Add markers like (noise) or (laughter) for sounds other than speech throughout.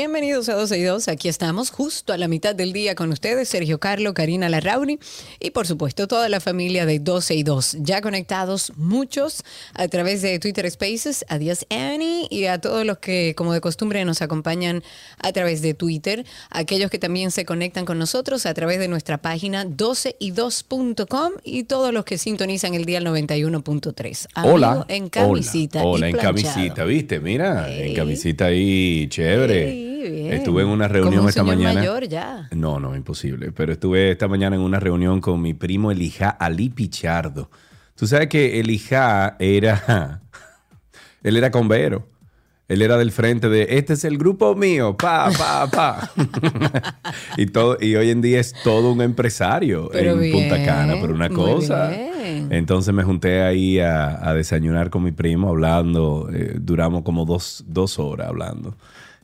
Bienvenidos a 12 y 2. Aquí estamos justo a la mitad del día con ustedes, Sergio Carlo, Karina Larrauri y por supuesto toda la familia de 12 y 2. Ya conectados muchos a través de Twitter Spaces. Adiós Annie y a todos los que como de costumbre nos acompañan a través de Twitter. Aquellos que también se conectan con nosotros a través de nuestra página 12y2.com y todos los que sintonizan el día 91.3. Amigo Hola. En camisita. Hola, Hola, y en camisita, ¿viste? Mira, en camisita ahí, chévere. Bien. Estuve en una reunión Como un esta señor mañana. mayor ya. No, no, imposible. Pero estuve esta mañana en una reunión con mi primo Elijah Ali Pichardo. Tú sabes que Elijah era. (laughs) Él era convero. Él era del frente de este es el grupo mío, pa, pa, pa. (laughs) y todo, y hoy en día es todo un empresario Pero en Punta bien, Cana, pero una cosa. Entonces me junté ahí a, a desayunar con mi primo, hablando. eh, duramos como dos, dos horas hablando.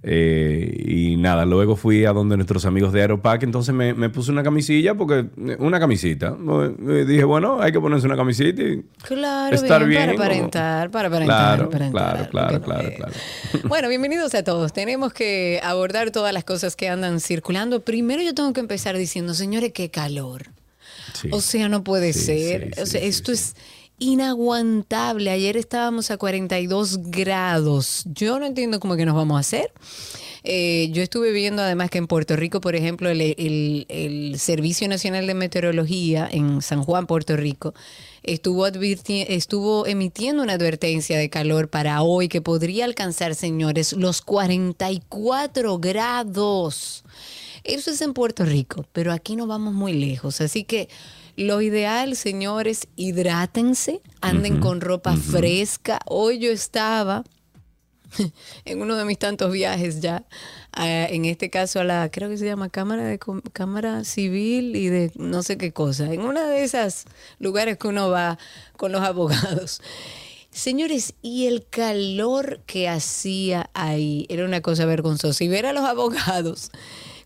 Eh, y nada, luego fui a donde nuestros amigos de Aeropack, entonces me, me puse una camisilla, porque una camisita. Eh, dije, bueno, hay que ponerse una camisita y Claro, estar bien, bien. para aparentar, para aparentar, Claro, para claro, aparentar, claro, no claro, es. claro. (laughs) Bueno, bienvenidos a todos. Tenemos que abordar todas las cosas que andan circulando. Primero yo tengo que empezar diciendo, señores, qué calor. Sí. O sea, no puede Sí, ser. sí, o sea, esto es inaguantable. Ayer estábamos a 42 grados. Yo no entiendo cómo que nos vamos a hacer. Eh, yo estuve viendo además que en Puerto Rico, por ejemplo, el, Servicio Nacional de Meteorología en San Juan, Puerto Rico, estuvo, estuvo emitiendo una advertencia de calor para hoy que podría alcanzar, señores, los 44 grados. Eso es en Puerto Rico, pero aquí no vamos muy lejos. Así que lo ideal, señores, hidrátense, anden con ropa fresca. Hoy yo estaba (laughs) en uno de mis tantos viajes ya, en este caso a la, creo que se llama Cámara de Cámara Civil y de no sé qué cosa, en una de esas lugares que uno va con los (laughs) abogados. Señores, y el calor que hacía ahí era una cosa vergonzosa. Y ver a los abogados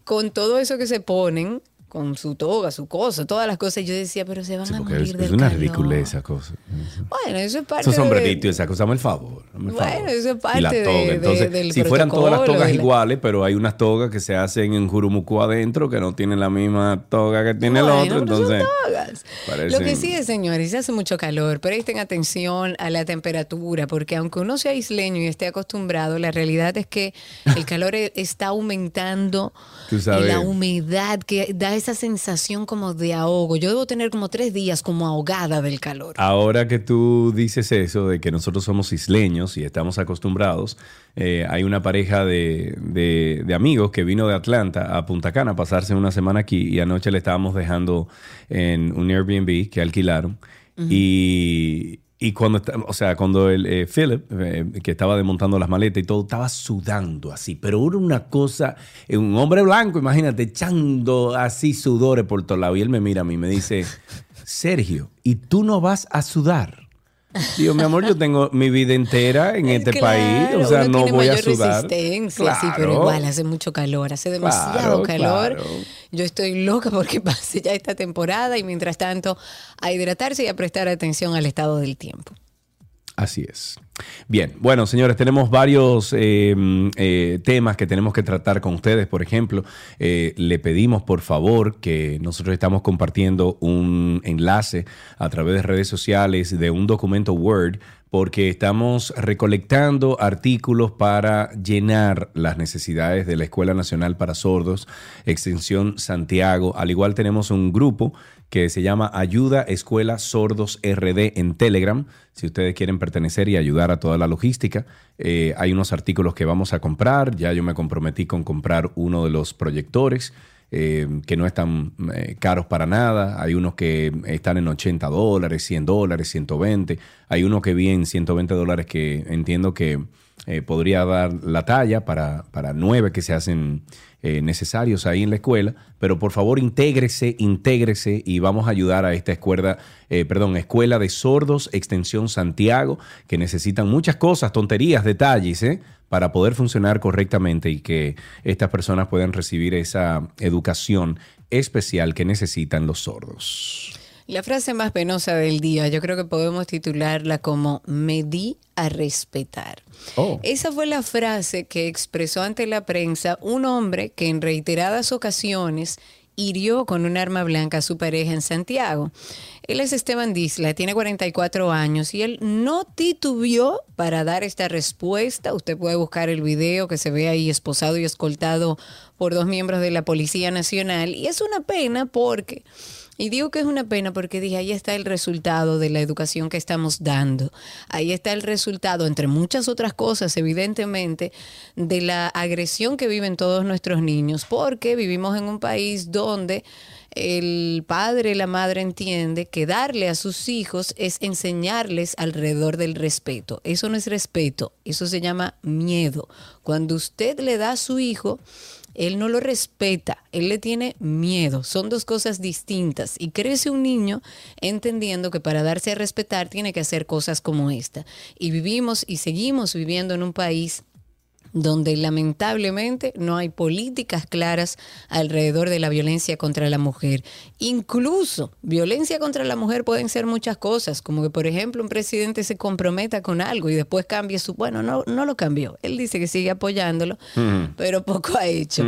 con todo eso que se ponen, con su toga, su cosa, todas las cosas, yo decía, pero se van Sí, a morir es, del es una calor. ridiculez esa cosa. Bueno, eso es parte Esos de- sombreritos y esa cosa, dame el favor. dame el Bueno, favor. eso es parte y la de- toga. de- Entonces, del si fueran todas las togas de la- iguales, pero hay unas togas que se hacen en Jurumucú adentro que no tienen la misma toga que tiene Bueno, el otro. pero son Entonces, togas. parecen- Lo que sí es, señores, hace mucho calor. Presten atención a la temperatura, porque aunque uno sea isleño y esté acostumbrado, la realidad es que el calor e- está aumentando y la humedad que da esa sensación como de ahogo. Yo debo tener como tres días como ahogada del calor. Ahora que tú dices eso de que nosotros somos isleños y estamos acostumbrados, eh, hay una pareja de, de- de amigos que vino de Atlanta a Punta Cana a pasarse una semana aquí y anoche le estábamos dejando en un Airbnb que alquilaron y, y cuando, o sea, cuando el eh, Philip, eh, que estaba desmontando las maletas y todo, estaba sudando así, pero era una cosa, eh, un hombre blanco, imagínate, echando así sudores por todos lados y él me mira a mí y me dice, (laughs) Sergio, ¿y tú no vas a sudar? Digo, mi amor, yo tengo mi vida entera en (laughs) este Claro, país, o sea, uno no tiene voy a sudar. resistencia, sí, pero Claro. igual hace mucho calor, hace demasiado Claro, calor. claro. Yo estoy loca (laughs) porque pase ya esta temporada y mientras tanto a hidratarse y a prestar atención al estado del tiempo. Así es. Bien, bueno, señores, tenemos varios eh, eh, temas que tenemos que tratar con ustedes. Por ejemplo, eh, le pedimos por favor que nosotros estamos compartiendo un enlace a través de redes sociales de un documento Word porque estamos recolectando artículos para llenar las necesidades de la Escuela Nacional para Sordos, Extensión Santiago. Al igual tenemos un grupo que se llama Ayuda Escuela Sordos RD en Telegram. Si ustedes quieren pertenecer y ayudar a toda la logística, eh, hay unos artículos que vamos a comprar. Ya yo me comprometí con comprar uno de los proyectores. Eh, que no están eh, caros para nada. Hay unos que están en 80 dólares, 100 dólares, 120. Hay uno que vi en 120 dólares que entiendo que podría dar la talla para, para nueve que se hacen eh, necesarios ahí en la escuela, pero por favor intégrese, intégrese y vamos a ayudar a esta escuela, eh, perdón, Escuela de Sordos Extensión Santiago, que necesitan muchas cosas, tonterías, detalles, ¿eh? para poder funcionar correctamente y que estas personas puedan recibir esa educación especial que necesitan los sordos. La frase más penosa del día, yo creo que podemos titularla como me di a respetar. Oh. Esa fue la frase que expresó ante la prensa un hombre que en reiteradas ocasiones hirió con un arma blanca a su pareja en Santiago. Él es Esteban Disla, tiene 44 años y él no titubió para dar esta respuesta. Usted puede buscar el video que se ve ahí esposado y escoltado por dos miembros de la Policía Nacional. Y es una pena porque y digo que es una pena porque dije, ahí está el resultado de la educación que estamos dando. Ahí está el resultado, entre muchas otras cosas, evidentemente, de la agresión que viven todos nuestros niños, porque vivimos en un país donde el padre, la madre entiende que darle a sus hijos es enseñarles alrededor del respeto. Eso no es respeto, eso se llama miedo. Cuando usted le da a su hijo él no lo respeta, él le tiene miedo. Son dos cosas distintas. Y crece un niño entendiendo que para darse a respetar tiene que hacer cosas como esta. Y vivimos y seguimos viviendo en un país donde lamentablemente no hay políticas claras alrededor de la violencia contra la mujer. Incluso violencia contra la mujer pueden ser muchas cosas, como que por ejemplo un presidente se comprometa con algo y después cambie su... Bueno, no, no lo cambió. Él dice que sigue apoyándolo, pero poco ha hecho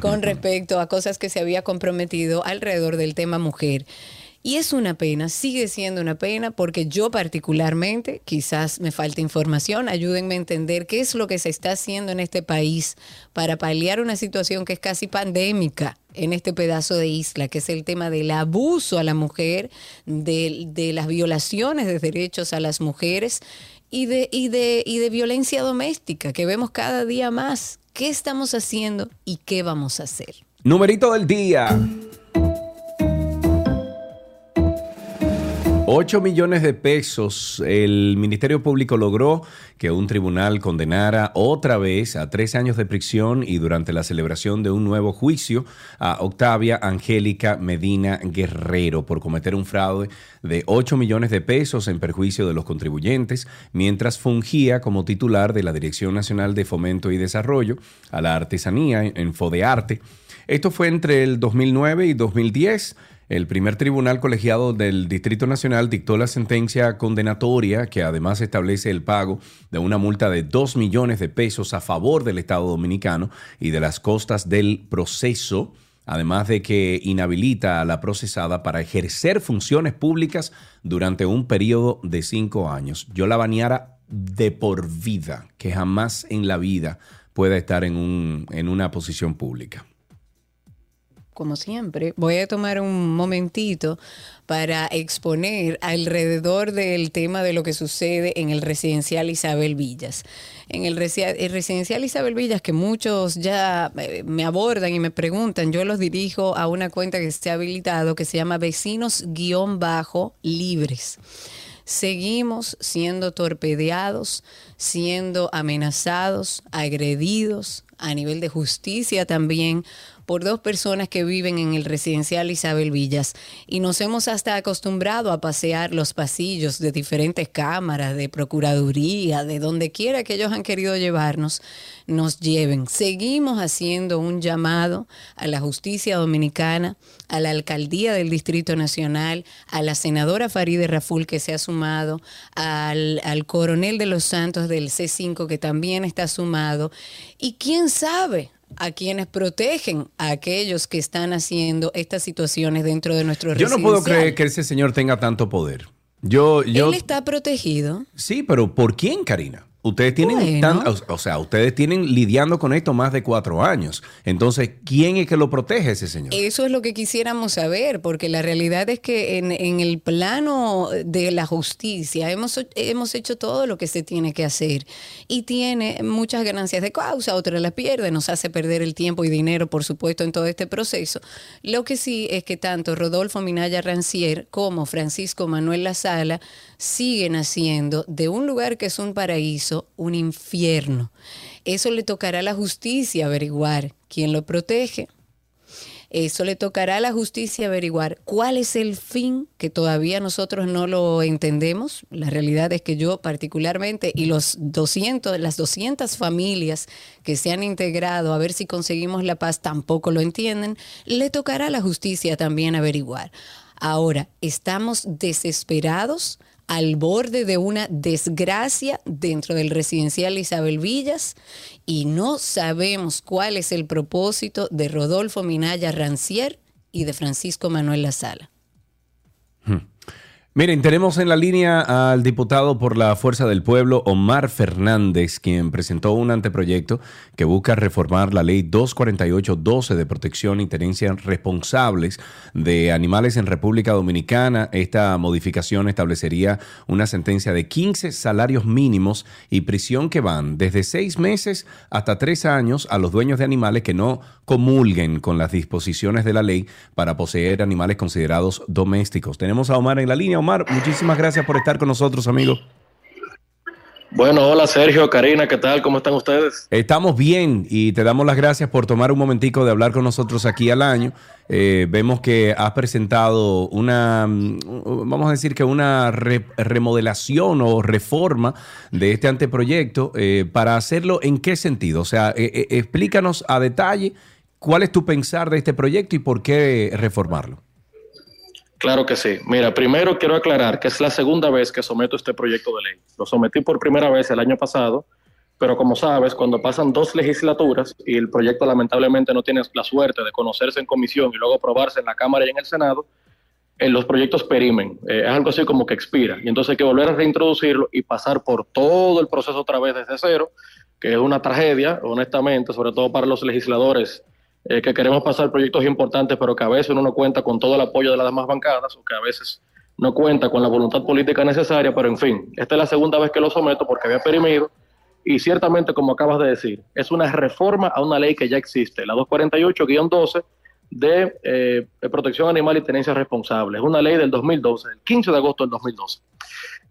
con respecto a cosas que se había comprometido alrededor del tema mujer. Y es una pena, sigue siendo una pena porque yo particularmente, quizás me falta información, ayúdenme a entender qué es lo que se está haciendo en este país para paliar una situación que es casi pandémica en este pedazo de isla, que es el tema del abuso a la mujer, de, las violaciones de derechos a las mujeres y de, y, de, y de violencia doméstica que vemos cada día más. ¿Qué estamos haciendo y qué vamos a hacer? Numerito del día. 8 millones de pesos. El Ministerio Público logró que un tribunal condenara otra vez a tres años de prisión y durante la celebración de un nuevo juicio a Octavia Angélica Medina Guerrero por cometer un fraude de 8 millones de pesos en perjuicio de los contribuyentes mientras fungía como titular de la Dirección Nacional de Fomento y Desarrollo a la Artesanía en Fodearte. Esto fue entre el 2009 y 2010. El primer tribunal colegiado del Distrito Nacional dictó la sentencia condenatoria que además establece el pago de una multa de 2 millones de pesos a favor del Estado Dominicano y de las costas del proceso, además de que inhabilita a la procesada para ejercer funciones públicas durante un periodo de cinco años. Yo la baneara de por vida, que jamás en la vida pueda estar en, un, en una posición pública como siempre, voy a tomar un momentito para exponer alrededor del tema de lo que sucede en el residencial Isabel Villas. En el, residencial Isabel Villas, que muchos ya eh, me abordan y me preguntan, yo los dirijo a una cuenta que esté habilitado que se llama Vecinos-Libres seguimos siendo torpedeados, siendo amenazados, agredidos a nivel de justicia también por dos personas que viven en el residencial Isabel Villas y nos hemos hasta acostumbrado a pasear los pasillos de diferentes cámaras, de procuraduría, de donde quiera que ellos han querido llevarnos, nos lleven. Seguimos haciendo un llamado a la justicia dominicana, a la alcaldía del Distrito Nacional, a la senadora Faride Raful que se ha sumado, al, al coronel de los Santos del C5 que también está sumado. Y quién sabe, a quienes protegen a aquellos que están haciendo estas situaciones dentro de nuestro Yo no puedo creer que ese señor tenga tanto poder. Yo, yo, Él está protegido. Sí, pero ¿por quién, Karina? Ustedes tienen, tan, o sea, ustedes tienen lidiando con esto más de cuatro años. Entonces, ¿quién es que lo protege ese señor? Eso es lo que quisiéramos saber, porque la realidad es que en, en el plano de la justicia hemos, hemos hecho todo lo que se tiene que hacer y tiene muchas ganancias de causa, otras las pierde, nos hace perder el tiempo y dinero, por supuesto, en todo este proceso. Lo que sí es que tanto Rodolfo Minaya Rancier como Francisco Manuel La Sala siguen haciendo de un lugar que es un paraíso un infierno. Eso le tocará a la justicia averiguar quién lo protege. Eso le tocará a la justicia averiguar cuál es el fin que todavía nosotros no lo entendemos. La realidad es que yo particularmente y los 200, las 200 familias que se han integrado a ver si conseguimos la paz tampoco lo entienden. Le tocará a la justicia también averiguar. Ahora, estamos desesperados al borde de una desgracia dentro del residencial Isabel Villas y no sabemos cuál es el propósito de Rodolfo Minaya Rancier y de Francisco Manuel La Sala. Hmm. Miren, tenemos en la línea al diputado por la Fuerza del Pueblo, Omar Fernández, quien presentó un anteproyecto que busca reformar la ley 248-12 de protección y tenencia responsables de animales en República Dominicana. Esta modificación establecería una sentencia de 15 salarios mínimos y prisión que van desde seis meses hasta tres años a los dueños de animales que no comulguen con las disposiciones de la ley para poseer animales considerados domésticos. Tenemos a Omar en la línea. Omar, muchísimas gracias por estar con nosotros, amigo. Bueno, hola Sergio, Karina, ¿qué tal? ¿Cómo están ustedes? Estamos bien y te damos las gracias por tomar un momentico de hablar con nosotros aquí al año. Eh, vemos que has presentado una, mm, vamos a decir que una remodelación o reforma de este anteproyecto. Eh, para hacerlo, ¿en qué sentido? O sea, eh, explícanos a detalle cuál es tu pensar de este proyecto y por qué reformarlo. Claro que sí. Mira, primero quiero aclarar que es la segunda vez que someto este proyecto de ley. Lo sometí por primera vez el año pasado, pero como sabes, cuando pasan dos legislaturas y el proyecto lamentablemente no tiene la suerte de conocerse en comisión y luego aprobarse en la Cámara y en el Senado, en eh, los proyectos perimen. Eh, es algo así como que expira. Y entonces hay que volver a reintroducirlo y pasar por todo el proceso otra vez desde cero, que es una tragedia, honestamente, sobre todo para los legisladores eh, que queremos pasar proyectos importantes, pero que a veces uno no cuenta con todo el apoyo de las demás bancadas o que a veces no cuenta con la voluntad política necesaria, pero en fin, esta es la segunda vez que lo someto porque había perimido y ciertamente, como acabas de decir, es una reforma a una ley que ya existe, la 248-12 de, eh, protección animal y tenencia responsable. Es una ley del 2012, el 15 de agosto del 2012.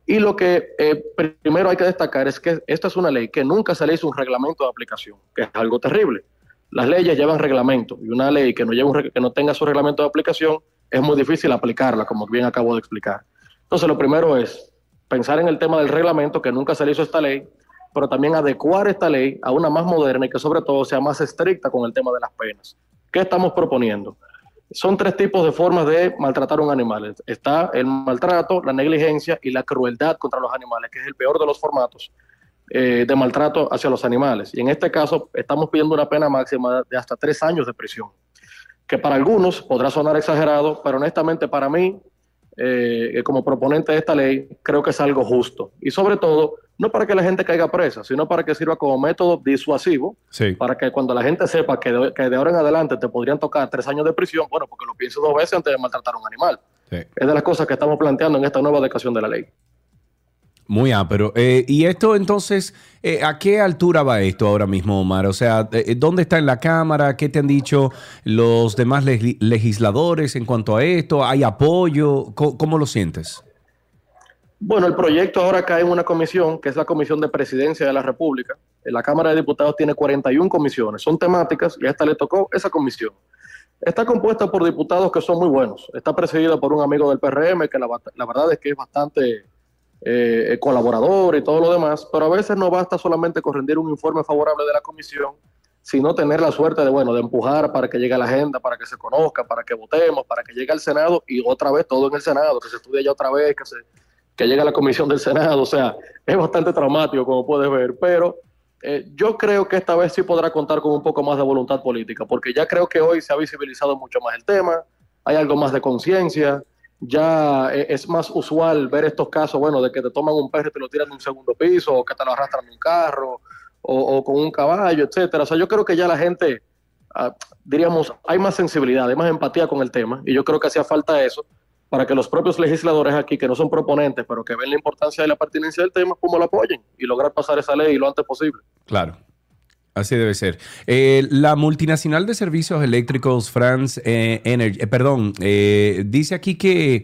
Y lo que eh, primero hay que destacar es que esta es una ley que nunca se le hizo un reglamento de aplicación, que es algo terrible. Las leyes llevan reglamento y una ley que no, lleva que no tenga su reglamento de aplicación es muy difícil aplicarla, como bien acabo de explicar. Entonces, lo primero es pensar en el tema del reglamento, que nunca se le hizo esta ley, pero también adecuar esta ley a una más moderna y que sobre todo sea más estricta con el tema de las penas. ¿Qué estamos proponiendo? Son tres tipos de formas de maltratar a un animal. Está el maltrato, la negligencia y la crueldad contra los animales, que es el peor de los formatos eh, de maltrato hacia los animales. Y en este caso estamos pidiendo una pena máxima de hasta tres años de prisión, que para algunos podrá sonar exagerado, pero honestamente para mí, eh, como proponente de esta ley, creo que es algo justo. Y sobre todo, no para que la gente caiga presa, sino para que sirva como método disuasivo, para que cuando la gente sepa que de, ahora en adelante te podrían tocar tres años de prisión, bueno, porque lo piense dos veces antes de maltratar a un animal. Es de las cosas que estamos planteando en esta nueva adecuación de la ley. Muy pero Eh, y esto entonces, eh, ¿a qué altura va esto ahora mismo, Omar? O sea, eh, eh, ¿dónde está en la Cámara? ¿Qué te han dicho los demás legisladores en cuanto a esto? ¿Hay apoyo? ¿Cómo, lo sientes? Bueno, el proyecto ahora cae en una comisión, que es la Comisión de Presidencia de la República. La Cámara de Diputados tiene 41 comisiones, son temáticas y a esta le tocó esa comisión. Está compuesta por diputados que son muy buenos. Está presidida por un amigo del PRM, que la, la verdad es que es bastante eh, colaborador y todo lo demás, pero a veces no basta solamente con rendir un informe favorable de la comisión, sino tener la suerte de, bueno, de empujar para que llegue a la agenda, para que se conozca, para que votemos, para que llegue al Senado y otra vez todo en el Senado, que se estudie ya otra vez, que, se, que llegue a la comisión del Senado. O sea, es bastante traumático, como puedes ver, pero eh, yo creo que esta vez sí podrá contar con un poco más de voluntad política, porque ya creo que hoy se ha visibilizado mucho más el tema, hay algo más de conciencia, ya eh, es más usual ver estos casos, bueno, de que te toman un perro y te lo tiran de un segundo piso, o que te lo arrastran en un carro, o, con un caballo, etcétera. O sea, yo creo que ya la gente, ah, diríamos, hay más sensibilidad, hay más empatía con el tema, y yo creo que hacía falta eso para que los propios legisladores aquí, que no son proponentes, pero que ven la importancia de la pertinencia del tema, como lo apoyen y lograr pasar esa ley lo antes posible. Claro. Así debe ser. Eh, la multinacional de servicios eléctricos France eh, Energy, eh, perdón, dice aquí que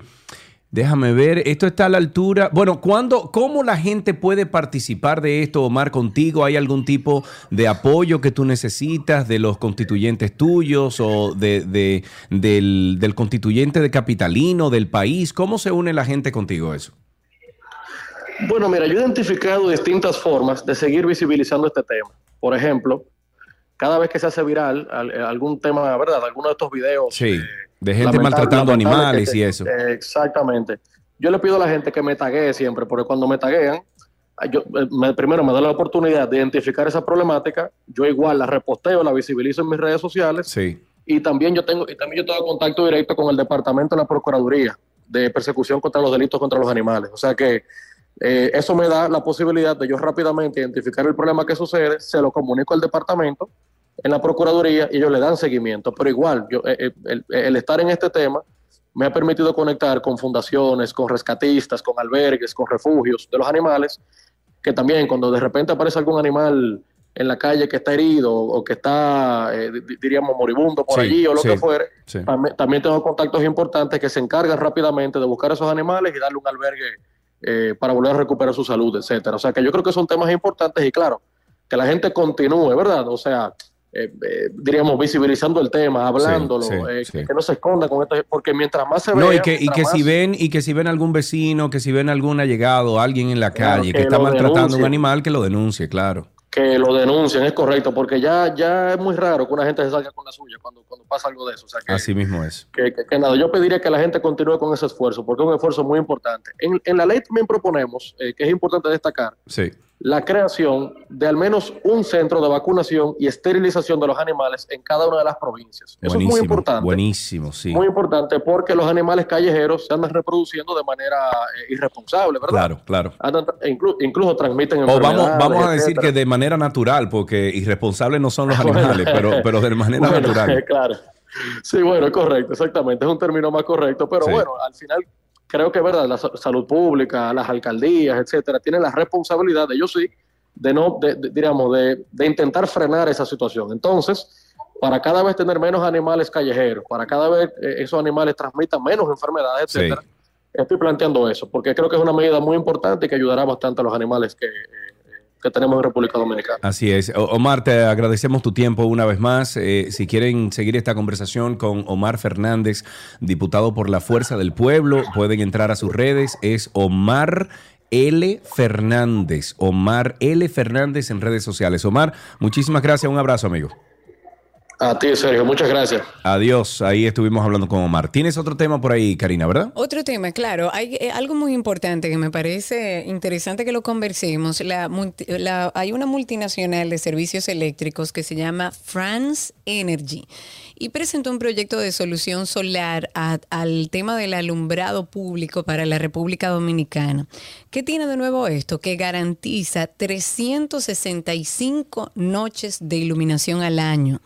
Déjame ver, esto está a la altura. Bueno, ¿cuándo, ¿cómo la gente puede participar de esto, Omar, contigo? ¿Hay algún tipo de apoyo que tú necesitas de los constituyentes tuyos o de, del, constituyente de capitalino, del país? ¿Cómo se une la gente contigo eso? Bueno, mira, yo he identificado distintas formas de seguir visibilizando este tema. Por ejemplo, cada vez que se hace viral algún tema, ¿verdad? Alguno de estos videos. Sí. De gente maltratando animales y eso. Exactamente. Yo le pido a la gente que me taguee siempre, porque cuando me taguean, yo, eh, primero me da la oportunidad de identificar esa problemática, yo igual la reposteo, la visibilizo en mis redes sociales. Sí. Y también yo tengo, y también yo tengo contacto directo con el departamento de la Procuraduría de persecución contra los delitos contra los animales. O sea que eh, eso me da la posibilidad de yo rápidamente identificar el problema que sucede, se lo comunico al departamento en la Procuraduría y ellos le dan seguimiento. Pero igual, yo, eh, eh, el, estar en este tema me ha permitido conectar con fundaciones, con rescatistas, con albergues, con refugios de los animales, que también cuando de repente aparece algún animal en la calle que está herido o que está, eh, diríamos, moribundo por allí o lo que fuere, también, tengo contactos importantes que se encargan rápidamente de buscar esos animales y darle un albergue para volver a recuperar su salud, etcétera. O sea que yo creo que son temas importantes y claro, que la gente continúe, ¿verdad? O sea, eh, eh, diríamos, visibilizando el tema, hablándolo, eh, Que, no se esconda con esto, porque mientras más se ve. No, y que, y que si ven, y que si ven algún vecino, que si ven algún allegado, alguien en la calle que, está maltratando a un animal, que lo denuncie, claro. Que lo denuncien, es correcto, porque ya, ya es muy raro que una gente se salga con la suya cuando, cuando pasa algo de eso. Así mismo es. Que, nada, yo pediría que la gente continúe con ese esfuerzo, porque es un esfuerzo muy importante. En, en la ley también proponemos, que es importante destacar, sí la creación de al menos un centro de vacunación y esterilización de los animales en cada una de las provincias. Eso es muy importante. Buenísimo, sí. Muy importante porque los animales callejeros se andan reproduciendo de manera eh, irresponsable, ¿verdad? Claro, claro. incluso transmiten O vamos, vamos a decir que de manera natural, porque irresponsables no son los (laughs) animales, pero, pero de manera (laughs) natural. (laughs) Claro. Sí, bueno, correcto, exactamente. Es un término más correcto, pero bueno, al final creo que verdad, la salud pública, las alcaldías, etcétera, tienen la responsabilidad, ellos sí, de no, de, diríamos, de, de, intentar frenar esa situación. Entonces, para cada vez tener menos animales callejeros, para cada vez eh, esos animales transmitan menos enfermedades, etcétera, estoy planteando eso, porque creo que es una medida muy importante y que ayudará bastante a los animales que eh, que tenemos en República Dominicana. Así es. Omar, te agradecemos tu tiempo una vez más. Eh, si quieren seguir esta conversación con Omar Fernández, diputado por la Fuerza del Pueblo, pueden entrar a sus redes. Es Omar L. Fernández. Omar L. Fernández en redes sociales. Omar, muchísimas gracias. Un abrazo, amigo. A ti, Sergio, muchas gracias. Adiós, ahí estuvimos hablando con Omar. Tienes otro tema por ahí, Karina, ¿verdad? Otro tema, claro. Hay eh, algo muy importante que me parece interesante que lo conversemos. La, hay una multinacional de servicios eléctricos que se llama France Energy y presentó un proyecto de solución solar al tema del alumbrado público para la República Dominicana. ¿Qué tiene de nuevo esto? Que garantiza 365 noches de iluminación al año.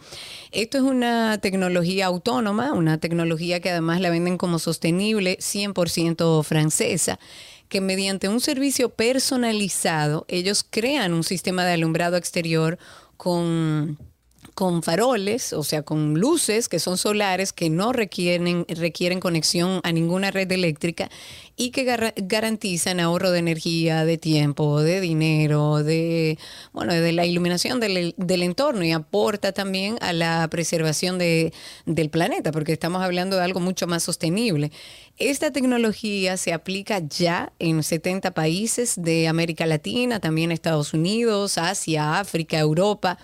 Esto es una tecnología autónoma, una tecnología que además la venden como sostenible, 100% francesa que mediante un servicio personalizado ellos crean un sistema de alumbrado exterior con con faroles, o sea, con luces que son solares, que no requieren, requieren conexión a ninguna red eléctrica y que gar- garantizan ahorro de energía, de tiempo, de dinero, de bueno, de la iluminación del, del entorno y aporta también a la preservación de, del planeta, porque estamos hablando de algo mucho más sostenible. Esta tecnología se aplica ya en 70 países de América Latina, también Estados Unidos, Asia, África, Europa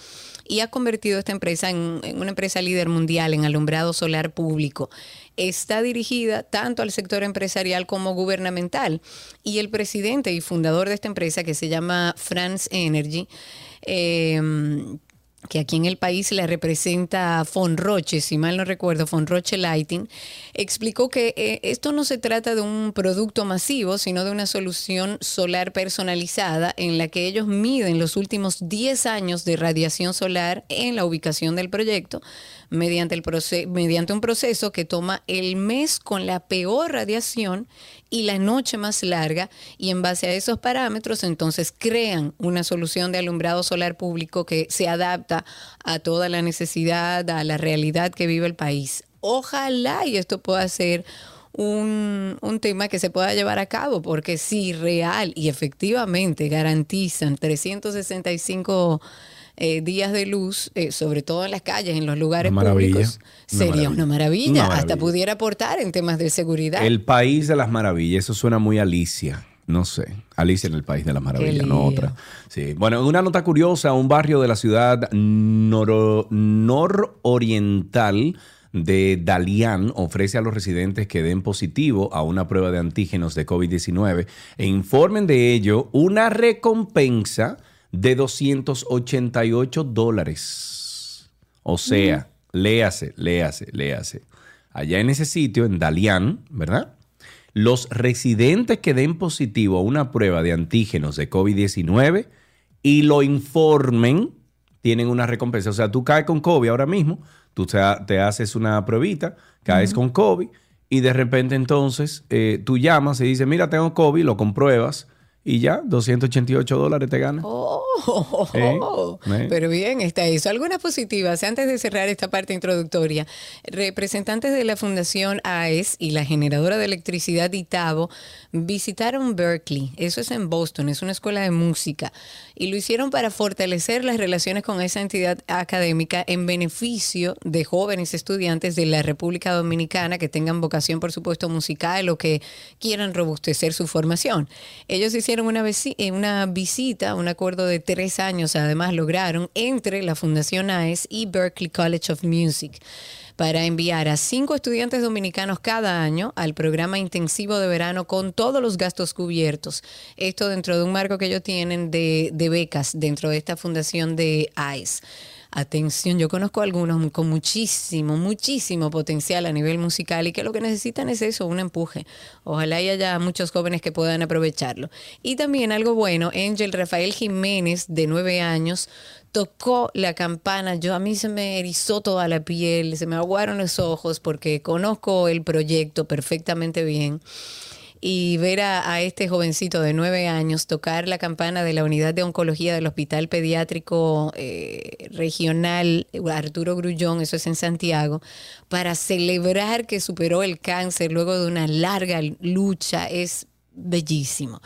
y ha convertido esta empresa en, una empresa líder mundial en alumbrado solar público. Está dirigida tanto al sector empresarial como gubernamental. Y el presidente y fundador de esta empresa, que se llama France Energy, eh, que aquí en el país la representa Fonroche, si mal no recuerdo, Fonroche Lighting, explicó que eh, esto no se trata de un producto masivo, sino de una solución solar personalizada en la que ellos miden los últimos 10 años de radiación solar en la ubicación del proyecto mediante, el proce mediante un proceso que toma el mes con la peor radiación y la noche más larga y en base a esos parámetros entonces crean una solución de alumbrado solar público que se adapta a toda la necesidad, a la realidad que vive el país. Ojalá y esto pueda ser un, un, tema que se pueda llevar a cabo, porque si real y efectivamente garantizan 365 eh, días de luz, eh, sobre todo en las calles, en los lugares Una maravilla, públicos, una sería maravilla. una maravilla. Hasta pudiera aportar en temas de seguridad. El país de las maravillas, eso suena muy Alicia. No sé, Alicia en el País de las Maravillas, no otra. Sí. Bueno, una nota curiosa, un barrio de la ciudad noro- nororiental de Dalian ofrece a los residentes que den positivo a una prueba de antígenos de COVID-19 e informen de ello una recompensa de 288 dólares. O sea, léase, léase, léase. Allá en ese sitio, en Dalian, ¿verdad? Los residentes que den positivo a una prueba de antígenos de COVID-19 y lo informen, tienen una recompensa. O sea, tú caes con COVID ahora mismo, tú te haces una pruebita, caes con COVID y de repente entonces eh, tú llamas y dices, mira, tengo COVID, lo compruebas y ya, 288 dólares te ganas. Oh, Eh, (laughs) eh. pero bien, está eso. Algunas positivas. Antes de cerrar esta parte introductoria, representantes de la Fundación AES y la generadora de electricidad Itabo visitaron Berkeley. Eso es en Boston, es una escuela de música. Y lo hicieron para fortalecer las relaciones con esa entidad académica en beneficio de jóvenes estudiantes de la República Dominicana que tengan vocación, por supuesto, musical o que quieran robustecer su formación. Ellos hicieron eh, una visita, un acuerdo de tres años, además lograron, entre la Fundación AES y Berkeley College of Music para enviar a cinco estudiantes dominicanos cada año al programa intensivo de verano con todos los gastos cubiertos. Esto dentro de un marco que ellos tienen de, de becas dentro de esta fundación de AES. Atención, yo conozco algunos con muchísimo, muchísimo potencial a nivel musical y que lo que necesitan es eso, un empuje. Ojalá haya muchos jóvenes que puedan aprovecharlo. Y también algo bueno, Angel Rafael Jiménez, de nueve años, tocó la campana. Yo a mí se me erizó toda la piel, se me aguaron los ojos porque conozco el proyecto perfectamente bien y ver a, este jovencito de nueve años tocar la campana de la unidad de oncología del Hospital Pediátrico eh, Regional Arturo Grullón, eso es en Santiago, para celebrar que superó el cáncer luego de una larga lucha, es bellísimo.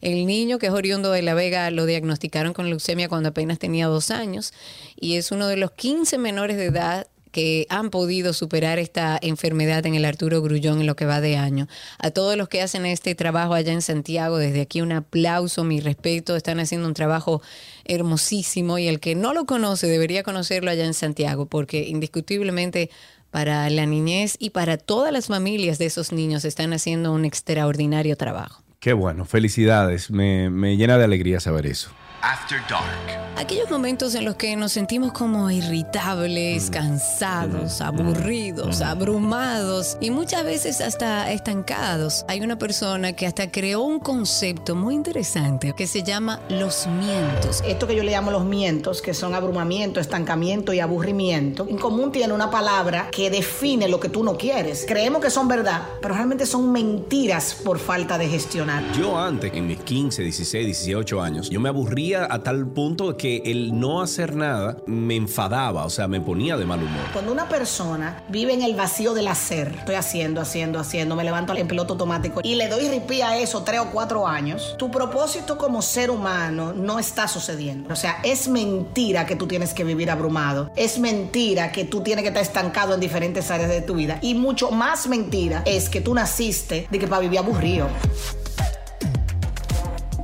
El niño que es oriundo de La Vega lo diagnosticaron con leucemia cuando apenas tenía dos años y es uno de los 15 menores de edad que han podido superar esta enfermedad en el Arturo Grullón en lo que va de año. A todos los que hacen este trabajo allá en Santiago, desde aquí un aplauso, mi respeto, están haciendo un trabajo hermosísimo y el que no lo conoce debería conocerlo allá en Santiago, porque indiscutiblemente para la niñez y para todas las familias de esos niños están haciendo un extraordinario trabajo. Qué bueno, felicidades. Me, me llena de alegría saber eso. After Dark. Aquellos momentos en los que nos sentimos como irritables, cansados, aburridos, abrumados y muchas veces hasta estancados. Hay una persona que hasta creó un concepto muy interesante que se llama los mientos. Esto que yo le llamo los mientos, que son abrumamiento, estancamiento y aburrimiento, en común tiene una palabra que define lo que tú no quieres. Creemos que son verdad, pero realmente son mentiras por falta de gestionar. Yo antes, en mis 15, 16, 18 años, yo me aburría a tal punto que el no hacer nada me enfadaba, o sea, me ponía de mal humor. Cuando una persona vive en el vacío del hacer, estoy haciendo, haciendo, haciendo, me levanto en piloto automático y le doy ripí a eso tres o cuatro años, tu propósito como ser humano no está sucediendo. O sea, es mentira que tú tienes que vivir abrumado. Es mentira que tú tienes que estar estancado en diferentes áreas de tu vida. Y mucho más mentira es que tú naciste de que para vivir aburrido.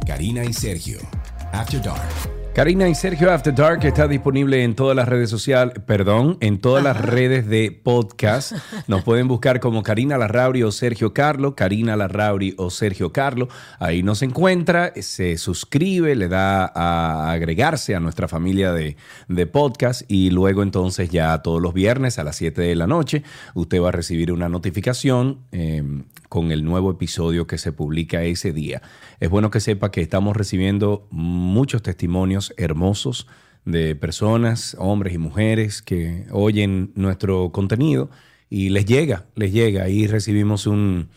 Karina y Sergio. After Dark. Karina y Sergio After Dark está disponible en todas las redes sociales, perdón, en todas las redes de podcast. Nos (laughs) pueden buscar como Karina Larrauri o Sergio Carlo, Karina Larrauri o Sergio Carlo. Ahí nos encuentra, se suscribe, le da a agregarse a nuestra familia de, de podcast y luego entonces ya todos los viernes a las 7 de la noche usted va a recibir una notificación eh, con el nuevo episodio que se publica ese día. Es bueno que sepa que estamos recibiendo muchos testimonios hermosos de personas, hombres y mujeres que oyen nuestro contenido y les llega, les llega. Ahí recibimos un,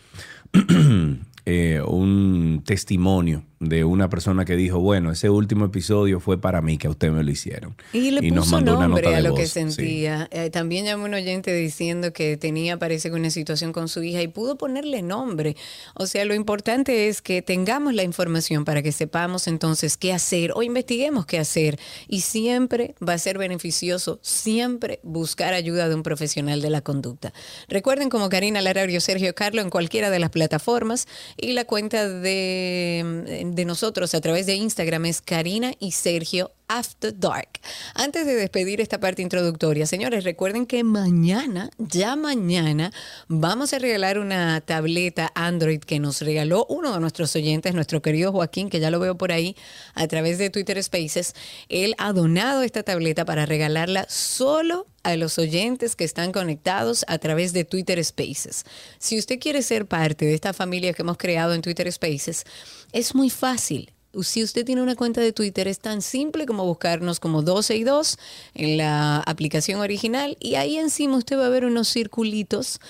(clears throat) eh, un testimonio de una persona que dijo, bueno, ese último episodio fue para mí, que a usted me lo hicieron. Y le puso nombre a lo que Sí. sentía. Eh, también llamó un oyente diciendo que tenía, parece que una situación con su hija y pudo ponerle nombre. O sea, lo importante es que tengamos la información para que sepamos entonces qué hacer o investiguemos qué hacer. Y siempre va a ser beneficioso, siempre buscar ayuda de un profesional de la conducta. Recuerden como Karina Larario, Sergio Carlo en cualquiera de las plataformas y la cuenta de, de nosotros a través de Instagram es Karina y Sergio After Dark. Antes de despedir esta parte introductoria, señores, recuerden que mañana, ya mañana, vamos a regalar una tableta Android que nos regaló uno de nuestros oyentes, nuestro querido Joaquín, que ya lo veo por ahí a través de Twitter Spaces. Él ha donado esta tableta para regalarla solo a los oyentes que están conectados a través de Twitter Spaces. Si usted quiere ser parte de esta familia que hemos creado en Twitter Spaces, es muy fácil. Si usted tiene una cuenta de Twitter, es tan simple como buscarnos como 12 y 2 en la aplicación original y ahí encima usted va a ver unos circulitos.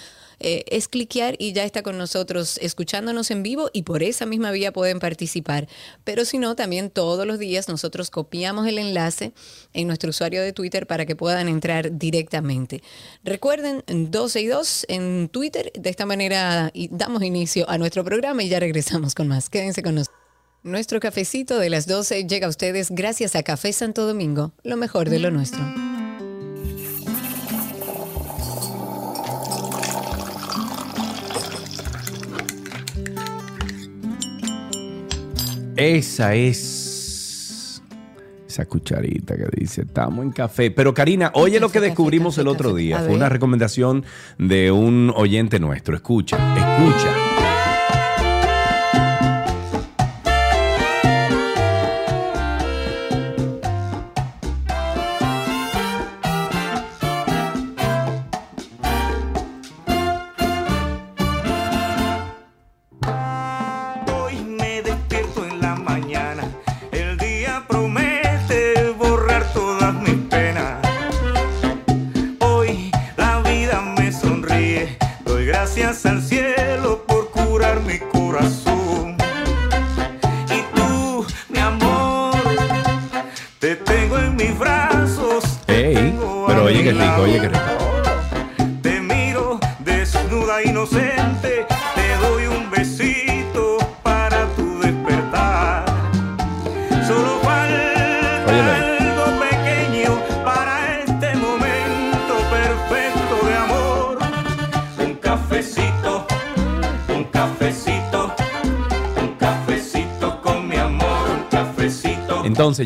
Eh, es cliquear y ya está con nosotros escuchándonos en vivo y por esa misma vía pueden participar. Pero si no, también todos los días nosotros copiamos el enlace en nuestro usuario de Twitter para que puedan entrar directamente. Recuerden 12 y 2 en Twitter. De esta manera damos inicio a nuestro programa y ya regresamos con más. Quédense con nosotros. Nuestro cafecito de las 12 llega a ustedes gracias a Café Santo Domingo, lo mejor de lo nuestro. Esa es esa cucharita que dice, estamos en café. Pero Karina, oye lo que descubrimos café, el otro día. Fue una recomendación de un oyente nuestro. Escucha, escucha.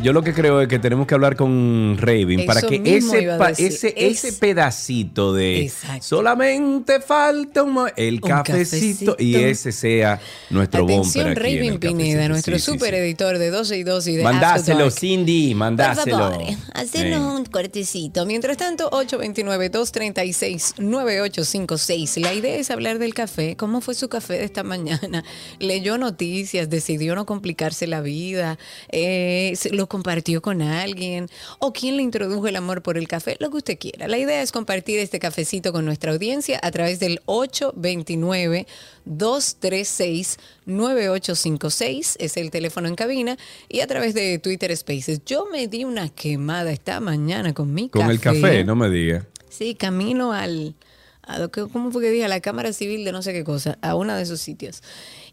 Yo lo que creo es que tenemos que hablar con Raven Eso para que ese, ese, Es- ese pedacito de Exacto. solamente falta un el Un cafecito, y ese sea nuestro Atención, bumper aquí en Raven Pineda, nuestro Sí, super sí. editor de 12 y 2 y de Mandáselo. Cindy, Por mandáselo. favor, hacernos Eh. un cortecito. Mientras tanto, 829-236-9856. La idea es hablar del café. ¿Cómo fue su café de esta (laughs) mañana? ¿Leyó noticias? ¿Decidió no complicarse la vida? Eh, lo compartió con alguien o quién le introdujo el amor por el café, lo que usted quiera. La idea es compartir este cafecito con nuestra audiencia a través del 829-236-9856, es el teléfono en cabina, y a través de Twitter Spaces. Yo me di una quemada esta mañana con mi Con café. el café, no me diga. Sí, camino al, a lo que, ¿cómo fue que dije? A la Cámara Civil de no sé qué cosa, a uno de esos sitios.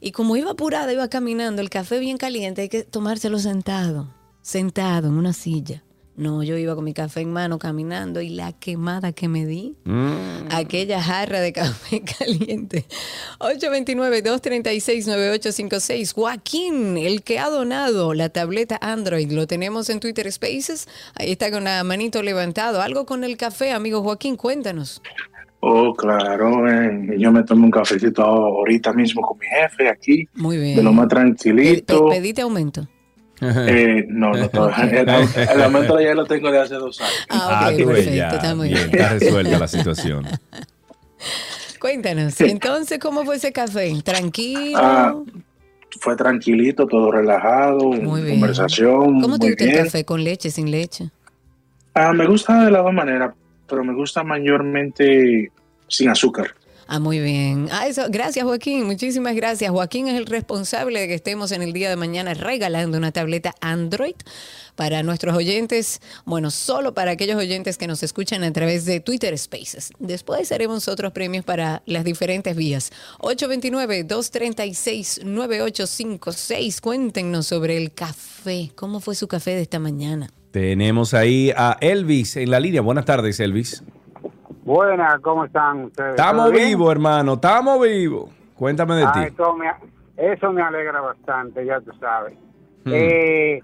Y como iba apurada, iba caminando, el café bien caliente, hay que tomárselo sentado, sentado en una silla. No, yo iba con mi café en mano caminando y la quemada que me di, Mm. aquella jarra de café (laughs) caliente. 829-236-9856. Joaquín, el que ha donado la tableta Android, lo tenemos en Twitter Spaces. Ahí está con la manito levantado. Algo con el café, amigo Joaquín, cuéntanos. Oh, claro, eh, yo me tomé un cafecito ahorita mismo con mi jefe aquí, Muy bien. de lo más Pe- pe- tranquilito. pedite aumento. Eh, no, no, todo- el, el aumento ya lo tengo de hace dos años. Ah, ok, tú ves, perfecto, ya, está muy bien, bien. está resuelta la situación. (laughs) Cuéntanos, entonces, ¿cómo fue ese café? ¿Tranquilo? Ah, Fue tranquilito, todo relajado, Muy bien. conversación. ¿Cómo te muy gusta el bien. café? ¿Con leche, sin leche? Ah, me gusta de las dos maneras, pero me gusta mayormente sin azúcar. Ah, muy bien. Ah, eso, gracias Joaquín, muchísimas gracias. Joaquín es el responsable de que estemos en el día de mañana regalando una tableta Android para nuestros oyentes, bueno, solo para aquellos oyentes que nos escuchan a través de Twitter Spaces. Después haremos otros premios para las diferentes vías. 829-236-9856. Cuéntenos sobre el café. ¿Cómo fue su café de esta mañana? Tenemos ahí a Elvis en la línea. Buenas tardes, Elvis. Buenas, ¿cómo están ustedes? Estamos vivos, hermano, estamos vivos. Cuéntame de ti. eso, me, eso me alegra bastante, ya tú sabes. Hmm. Eh,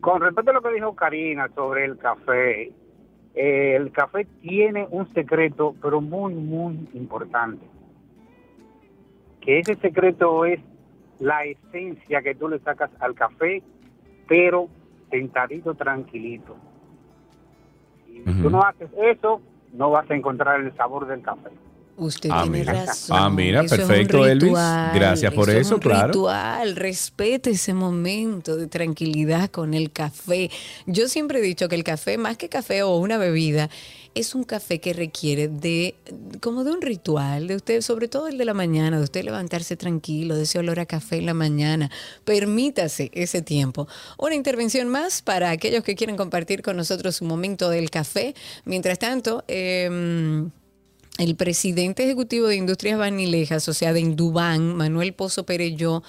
con respecto a lo que dijo Karina sobre el café, eh, el café tiene un secreto, pero muy, muy importante. Que ese secreto es la esencia que tú le sacas al café, pero sentadito, tranquilito. Si tú no haces eso, no vas a encontrar el sabor del café. Usted Ah, tiene mira. razón. Ah, mira, Eso es un perfecto, Elvis. Gracias por es eso, un claro. ritual, respete ese momento de tranquilidad con el café. Yo siempre he dicho que el café, más que café o una bebida, es un café que requiere de como de un ritual, de usted, sobre todo el de la mañana, de usted levantarse tranquilo, de ese olor a café en la mañana. Permítase ese tiempo. Una intervención más para aquellos que quieren compartir con nosotros su momento del café. Mientras tanto, em, el presidente ejecutivo de Industrias Vanilejas, o sea, de Indubán, Manuel Pozo Pereyó,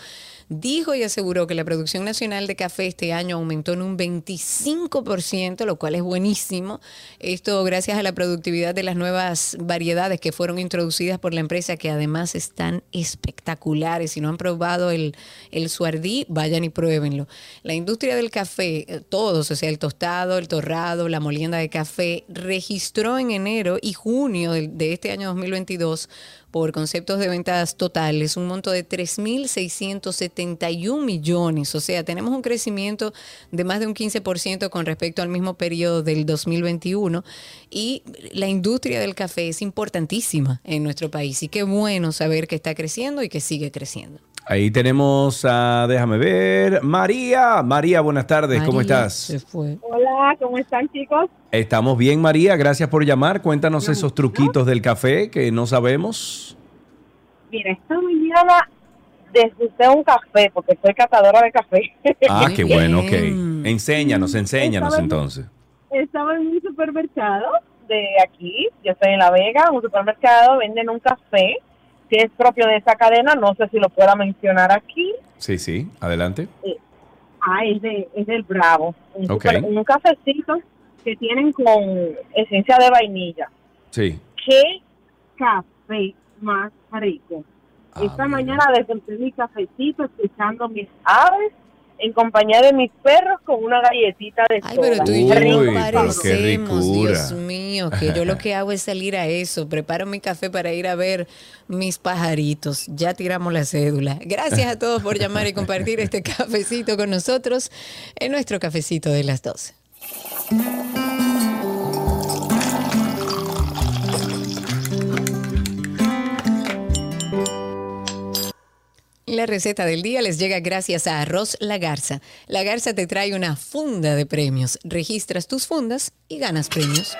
dijo y aseguró que la producción nacional de café este año aumentó en un 25%, lo cual es buenísimo. Esto gracias a la productividad de las nuevas variedades que fueron introducidas por la empresa, que además están espectaculares. Si no han probado el, el suardí, vayan y pruébenlo. La industria del café, eh, todos, o sea, el tostado, el torrado, la molienda de café, registró en enero y junio de, de este año 2022 por conceptos de ventas totales, un monto de 3.671 millones. O sea, tenemos un crecimiento de más de un 15% con respecto al mismo periodo del 2021. Y la industria del café es importantísima en nuestro país. Y qué bueno saber que está creciendo y que sigue creciendo. Ahí tenemos a, déjame ver, María. María, buenas tardes, ¿cómo estás? Se fue. Hola, ¿cómo están chicos? Estamos bien, María, gracias por llamar. Cuéntanos esos truquitos del café que no sabemos. Mira, esta mañana desgusté un café porque soy catadora de café. Ah, qué bueno, ok. Enséñanos, enséñanos Estaba- entonces. Estaba en un supermercado de aquí, yo estoy en La Vega, un supermercado, venden un café que es propio de esa cadena, no sé si lo pueda mencionar aquí. Sí, sí, adelante. Ah, es, de, es del Bravo. Un, Ok. super- un cafecito que tienen con esencia de vainilla. Sí. qué café más rico. Ah, Esta mira. mañana desperté mi cafecito escuchando mis aves en compañía de mis perros con una galletita de Ay, soda. pero tú y yo Uy, no parecemos. Dios mío, que yo lo que hago es salir a eso, preparo mi café para ir a ver mis pajaritos. Ya tiramos la cédula. Gracias a todos por llamar y compartir este cafecito con nosotros en nuestro cafecito de las 12. La receta del día les llega gracias a Arroz La Garza. La Garza te trae una funda de premios. Registras tus fundas y ganas premios.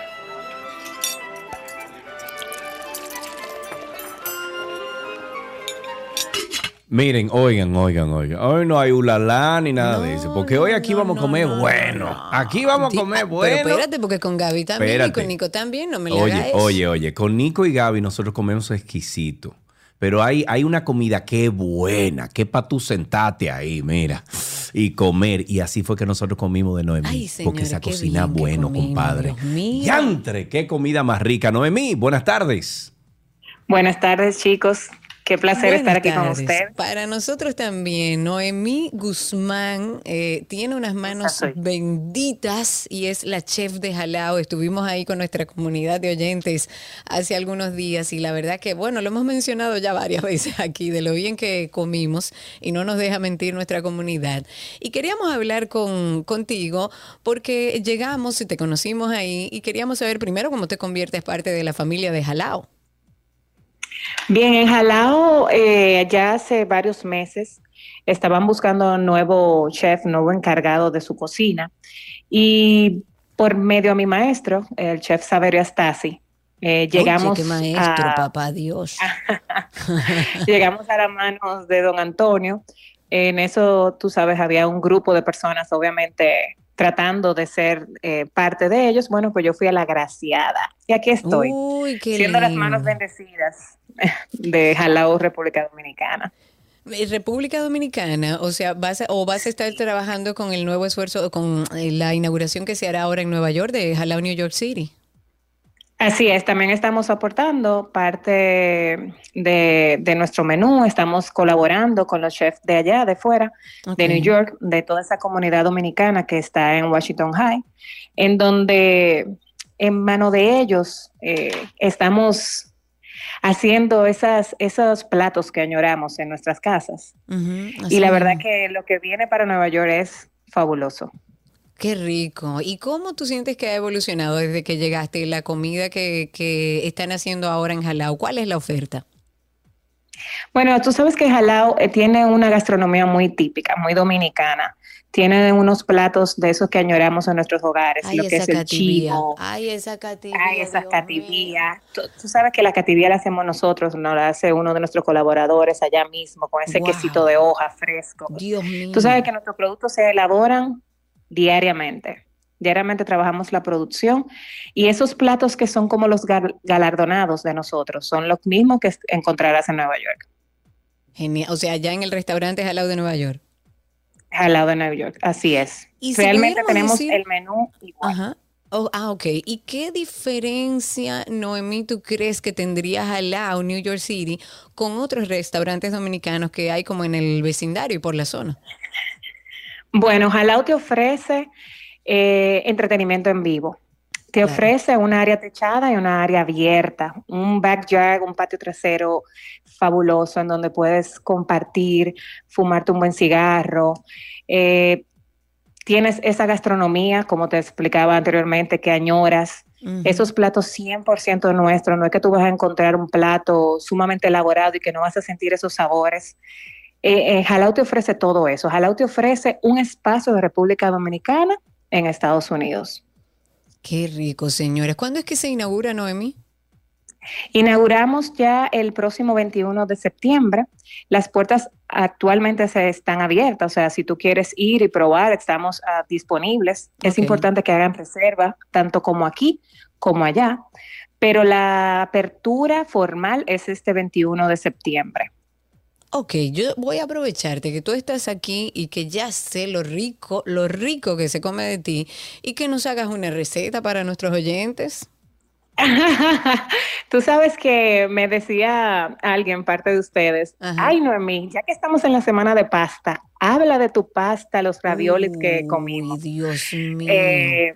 Miren, oigan, oigan, oigan. Hoy no hay ulala ni nada de eso. Porque hoy aquí vamos a comer bueno. Aquí vamos a comer bueno. Pero espérate, porque con Gaby también y Espérate. con Nico también no me le Oye, haga eso. oye, oye, con Nico y Gaby nosotros comemos exquisito. Pero hay, hay una comida que es buena, que es para tú sentarte ahí, mira, y comer. Y así fue que nosotros comimos de Noemí. Ay, porque esa cocina bueno, comimos, compadre. ¡Yantre! ¡Qué comida más rica! Noemí, buenas tardes. Buenas tardes, chicos. Qué placer Buenas estar aquí con usted. Para nosotros también, Noemí Guzmán eh, tiene unas manos benditas y es la chef de Jalao. Estuvimos ahí con nuestra comunidad de oyentes hace algunos días y la verdad que, bueno, lo hemos mencionado ya varias (laughs) veces aquí de lo bien que comimos y no nos deja mentir nuestra comunidad. Y queríamos hablar con, contigo porque llegamos y te conocimos ahí y queríamos saber primero cómo te conviertes parte de la familia de Jalao. Bien, en Jalao, eh, ya hace varios meses estaban buscando un nuevo chef, nuevo encargado de su cocina. Y por medio a mi maestro, el chef Saverio Astasi, eh, llegamos, Oye, qué maestro, a, papá Dios. (laughs) llegamos a las manos de don Antonio. En eso, tú sabes, había un grupo de personas, obviamente, tratando de ser eh, parte de ellos. Bueno, pues yo fui a la graciada. Y aquí estoy, Uy, siendo las manos bendecidas de Jalao, República Dominicana. Eh, República Dominicana, o sea, vas a, o vas a estar trabajando con el nuevo esfuerzo, con eh, la inauguración que se hará ahora en Nueva York de Jalao New York City. Así es, también estamos aportando parte de, de nuestro menú, estamos colaborando con los chefs de allá, de fuera, de New York, de toda esa comunidad dominicana que está en Washington High, en donde en mano de ellos eh, estamos haciendo esas, esos platos que añoramos en nuestras casas. y la verdad que lo que viene para Nueva York es fabuloso. Qué rico. ¿Y cómo tú sientes que ha evolucionado desde que llegaste la comida que, que están haciendo ahora en Jalao? ¿Cuál es la oferta? Bueno, tú sabes que Jalao eh, tiene una gastronomía muy típica, muy dominicana. Tiene unos platos de esos que añoramos en nuestros hogares, Ay, lo que es el cativía. chivo, Ay, esa cativía. ay, esa cativía. Tú, tú sabes que la cativía la hacemos nosotros, no la hace uno de nuestros colaboradores allá mismo, con ese Wow. quesito de hoja fresco. Dios mío. Tú sabes que nuestros productos se elaboran diariamente. Diariamente trabajamos la producción y esos platos que son como los gal- galardonados de nosotros son los mismos que encontrarás en Nueva York. Genial. O sea, allá en el restaurante Jalao de Nueva York. Jalado de Nueva York, así es. Y si Realmente tenemos decir- el menú igual. Ajá. Oh, ah, ok. ¿Y qué diferencia, Noemí, tú crees que tendría Jalao, New York City, con otros restaurantes dominicanos que hay como en el vecindario y por la zona? Bueno, Jalao te ofrece eh, entretenimiento en vivo. Te Claro. ofrece un área techada y una área abierta, un backyard, un patio trasero fabuloso en donde puedes compartir, fumarte un buen cigarro. Eh, tienes esa gastronomía, como te explicaba anteriormente, que añoras. Esos platos 100% nuestros, no es que tú vas a encontrar un plato sumamente elaborado y que no vas a sentir esos sabores. Eh, eh, te ofrece todo eso. Jalao te ofrece un espacio de República Dominicana en Estados Unidos. Qué rico, señores. ¿Cuándo es que se inaugura, Noemí? Inauguramos ya el próximo 21 de septiembre. Las puertas actualmente se están abiertas, o sea, si tú quieres ir y probar, estamos ah, disponibles. Es importante que hagan reserva, tanto como aquí como allá, pero la apertura formal es este 21 de septiembre. Ok, yo voy a aprovecharte que tú estás aquí y que ya sé lo rico, lo rico que se come de ti y que nos hagas una receta para nuestros oyentes. (laughs) Tú sabes que me decía alguien, parte de ustedes, ay Noemí, ya que estamos en la semana de pasta, habla de tu pasta, los raviolis que comimos. Dios mío. Eh,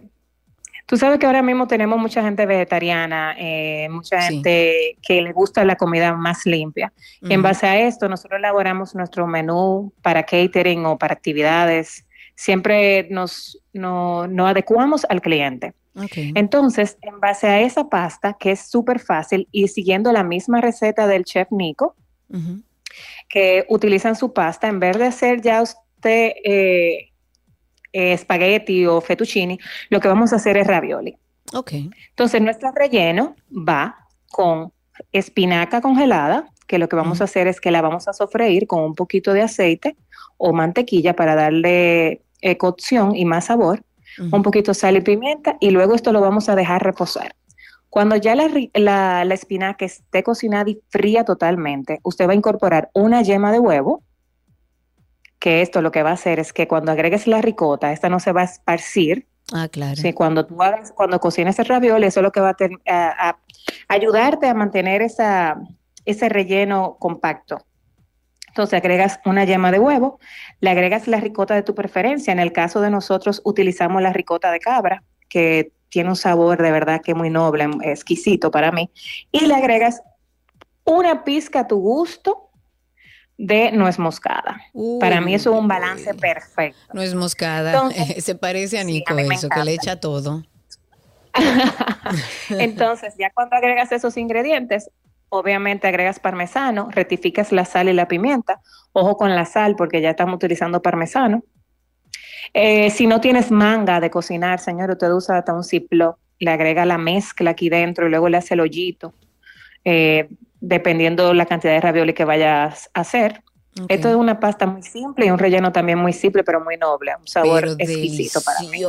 tú sabes que ahora mismo tenemos mucha gente vegetariana, eh, mucha Sí. gente que le gusta la comida más limpia. En Ujú. base a esto, nosotros elaboramos nuestro menú para catering o para actividades. Siempre nos, no, nos adecuamos al cliente. Entonces, en base a esa pasta, que es súper fácil, y siguiendo la misma receta del chef Nico, que utilizan su pasta, en vez de hacer ya usted eh, eh, espagueti o fettuccini, lo que vamos a hacer es ravioli. Ok. Entonces, nuestro relleno va con espinaca congelada, que lo que vamos a hacer es que la vamos a sofreír con un poquito de aceite o mantequilla para darle eh, cocción y más sabor, un poquito de sal y pimienta, y luego esto lo vamos a dejar reposar. Cuando ya la, la- la espinaca esté cocinada y fría totalmente, usted va a incorporar una yema de huevo, que esto lo que va a hacer es que cuando agregues la ricota, esta no se va a esparcir, Ah, claro. Sí, cuando tú hagas, cuando cocines el ravioli, eso es lo que va a, ten- a- a ayudarte a mantener esa, ese relleno compacto. Entonces agregas una yema de huevo, le agregas la ricota de tu preferencia. En el caso de nosotros utilizamos la ricota de cabra, que tiene un sabor de verdad que muy noble, exquisito para mí. Y le agregas una pizca a tu gusto de nuez moscada. para mí eso es un balance perfecto. No es moscada. Entonces- (laughs) Se parece a Nico a eso, que le echa todo. (laughs) Entonces, ya cuando agregas esos ingredientes, obviamente agregas parmesano, rectificas la sal y la pimienta. Ojo con la sal porque ya estamos utilizando parmesano. Eh, si no tienes manga de cocinar, señor, usted usa hasta un ciplo, le agrega la mezcla aquí dentro y luego le hace el hoyito, eh, dependiendo la cantidad de ravioli que vayas a hacer. Esto es una pasta muy simple y un relleno también muy simple, pero muy noble, un sabor Pero exquisito para mí.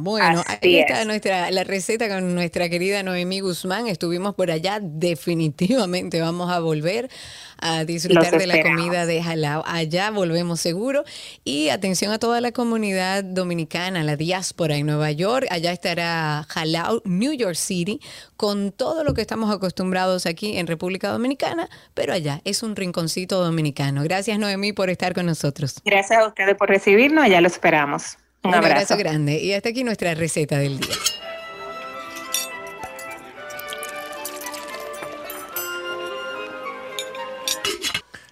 Bueno, Así ahí está es. nuestra, la receta con nuestra querida Noemí Guzmán. Estuvimos por allá. Definitivamente vamos a volver a disfrutar de la comida de Jalao. Allá volvemos seguro. Y atención a toda la comunidad dominicana, la diáspora en Nueva York. Allá estará Jalao, New York City, con todo lo que estamos acostumbrados aquí en República Dominicana, pero allá es un rinconcito dominicano. Gracias, Noemí, por estar con nosotros. Gracias a ustedes por recibirnos, allá lo esperamos. Un, Un abrazo. abrazo grande. Y hasta aquí nuestra receta del día.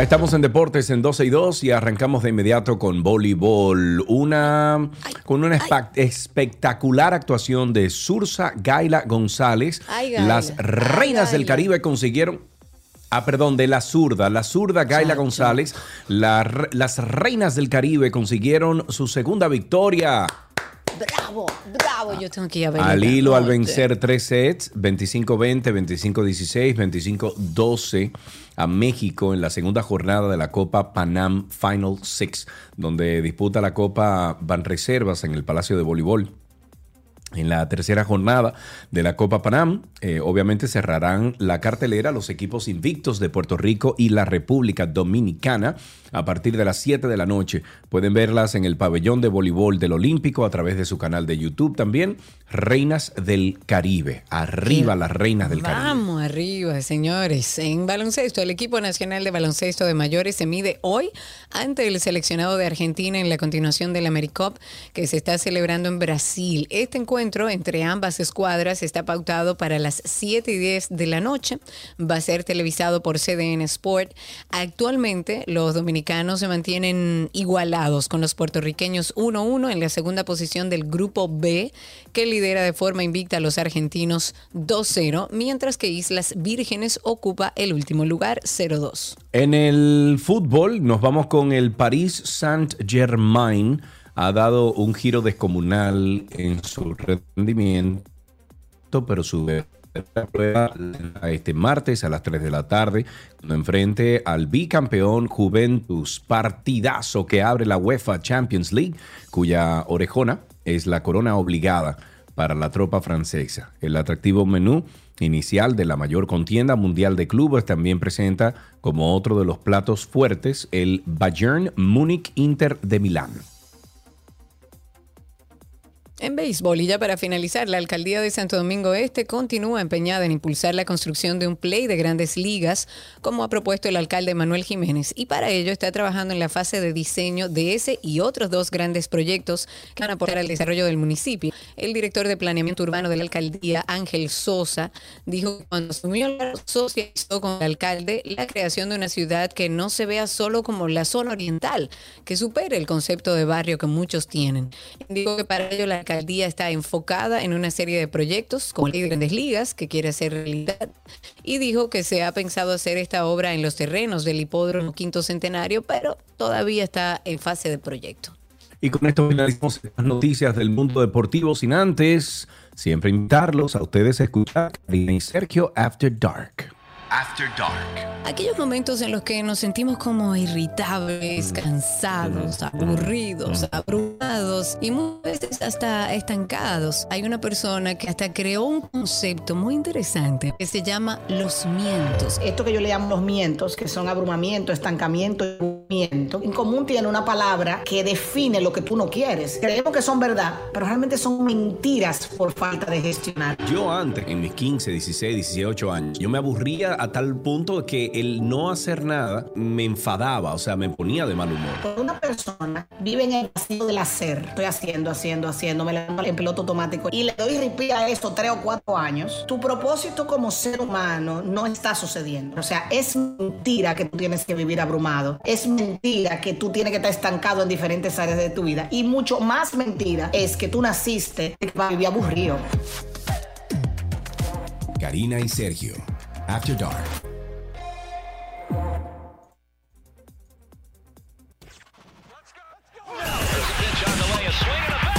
Ya estamos en deportes en 12 y 2 y arrancamos de inmediato con voleibol. Una, con una espectacular actuación de Sursa Gaila González. Ay, Gaila. Las reinas del Caribe consiguieron. Ah, perdón, de la zurda, la zurda Gaila González. la las reinas del Caribe consiguieron su segunda victoria. Bravo, bravo. Yo tengo que ir a ver. Al hilo al vencer tres sets, 25-20, 25-16, 25-12 a México en la segunda jornada de la Copa Panam Final Six, donde disputa la Copa Banreservas en el Palacio de Voleibol. En la tercera jornada de la Copa Panam, eh, obviamente cerrarán la cartelera los equipos invictos de Puerto Rico y la República Dominicana a partir de las 7 de la noche. Pueden verlas en el pabellón de voleibol del Olímpico a través de su canal de YouTube también. Reinas del Caribe. Arriba las reinas del Caribe. Vamos arriba, señores. En baloncesto, el equipo nacional de baloncesto de mayores se mide hoy ante el seleccionado de Argentina en la continuación del AmeriCup que se está celebrando en Brasil. Este encuentro entre ambas escuadras está pautado para las 7 y 10 de la noche. Va a ser televisado por CDN Sport. Actualmente, los dominicanos se mantienen igualados con los puertorriqueños 1-1 en la segunda posición del grupo B, que lidera de forma invicta a los argentinos 2-0, mientras que Islas Vírgenes ocupa el último lugar 0-2. En el fútbol nos vamos con el Paris Saint-Germain. Ha dado un giro descomunal en su rendimiento, pero su prueba este martes a las 3 de la tarde, cuando enfrente al bicampeón Juventus, partidazo que abre la UEFA Champions League, cuya orejona es la corona obligada para la tropa francesa. El atractivo menú inicial de la mayor contienda mundial de clubes también presenta como otro de los platos fuertes el Bayern Múnich Inter de Milán. En béisbol, y ya para finalizar, la alcaldía de Santo Domingo Este continúa empeñada en impulsar la construcción de un play de grandes ligas, como ha propuesto el alcalde Manuel Jiménez, y para ello está trabajando en la fase de diseño de ese y otros dos grandes proyectos que van a aportar al desarrollo del municipio. El director de planeamiento urbano de la alcaldía, Ángel Sosa, dijo que cuando asumió la socializó con el alcalde la creación de una ciudad que no se vea solo como la zona oriental, que supere el concepto de barrio que muchos tienen. Dijo que para ello la alcaldía está enfocada en una serie de proyectos como de Grandes Ligas, que quiere hacer realidad, y dijo que se ha pensado hacer esta obra en los terrenos del hipódromo Quinto Centenario, pero todavía está en fase de proyecto. Y con esto finalizamos las noticias del mundo deportivo sin antes siempre invitarlos a ustedes a escuchar Karina y Sergio After Dark. After Dark. Aquellos momentos en los que nos sentimos como irritables, cansados, aburridos, abrumados y muchas veces hasta estancados. Hay una persona que hasta creó un concepto muy interesante que se llama los mientos. Esto que yo le llamo los mientos, que son abrumamiento, estancamiento y movimiento, en común tiene una palabra que define lo que tú no quieres. Creemos que son verdad, pero realmente son mentiras por falta de gestionar. Yo antes, en mis 15, 16, 18 años, yo me aburría a tal punto que el no hacer nada me enfadaba, o sea, me ponía de mal humor. Cuando una persona vive en el vacío del hacer, estoy haciendo, haciendo, haciendo, me levanto en piloto automático y le doy ripí a esto tres o cuatro años, tu propósito como ser humano no está sucediendo. O sea, es mentira que tú tienes que vivir abrumado. Es mentira que tú tienes que estar estancado en diferentes áreas de tu vida. Y mucho más mentira es que tú naciste para vivir aburrido. Karina y Sergio. After Dark. Let's go. Let's go. Pitch on a swing and a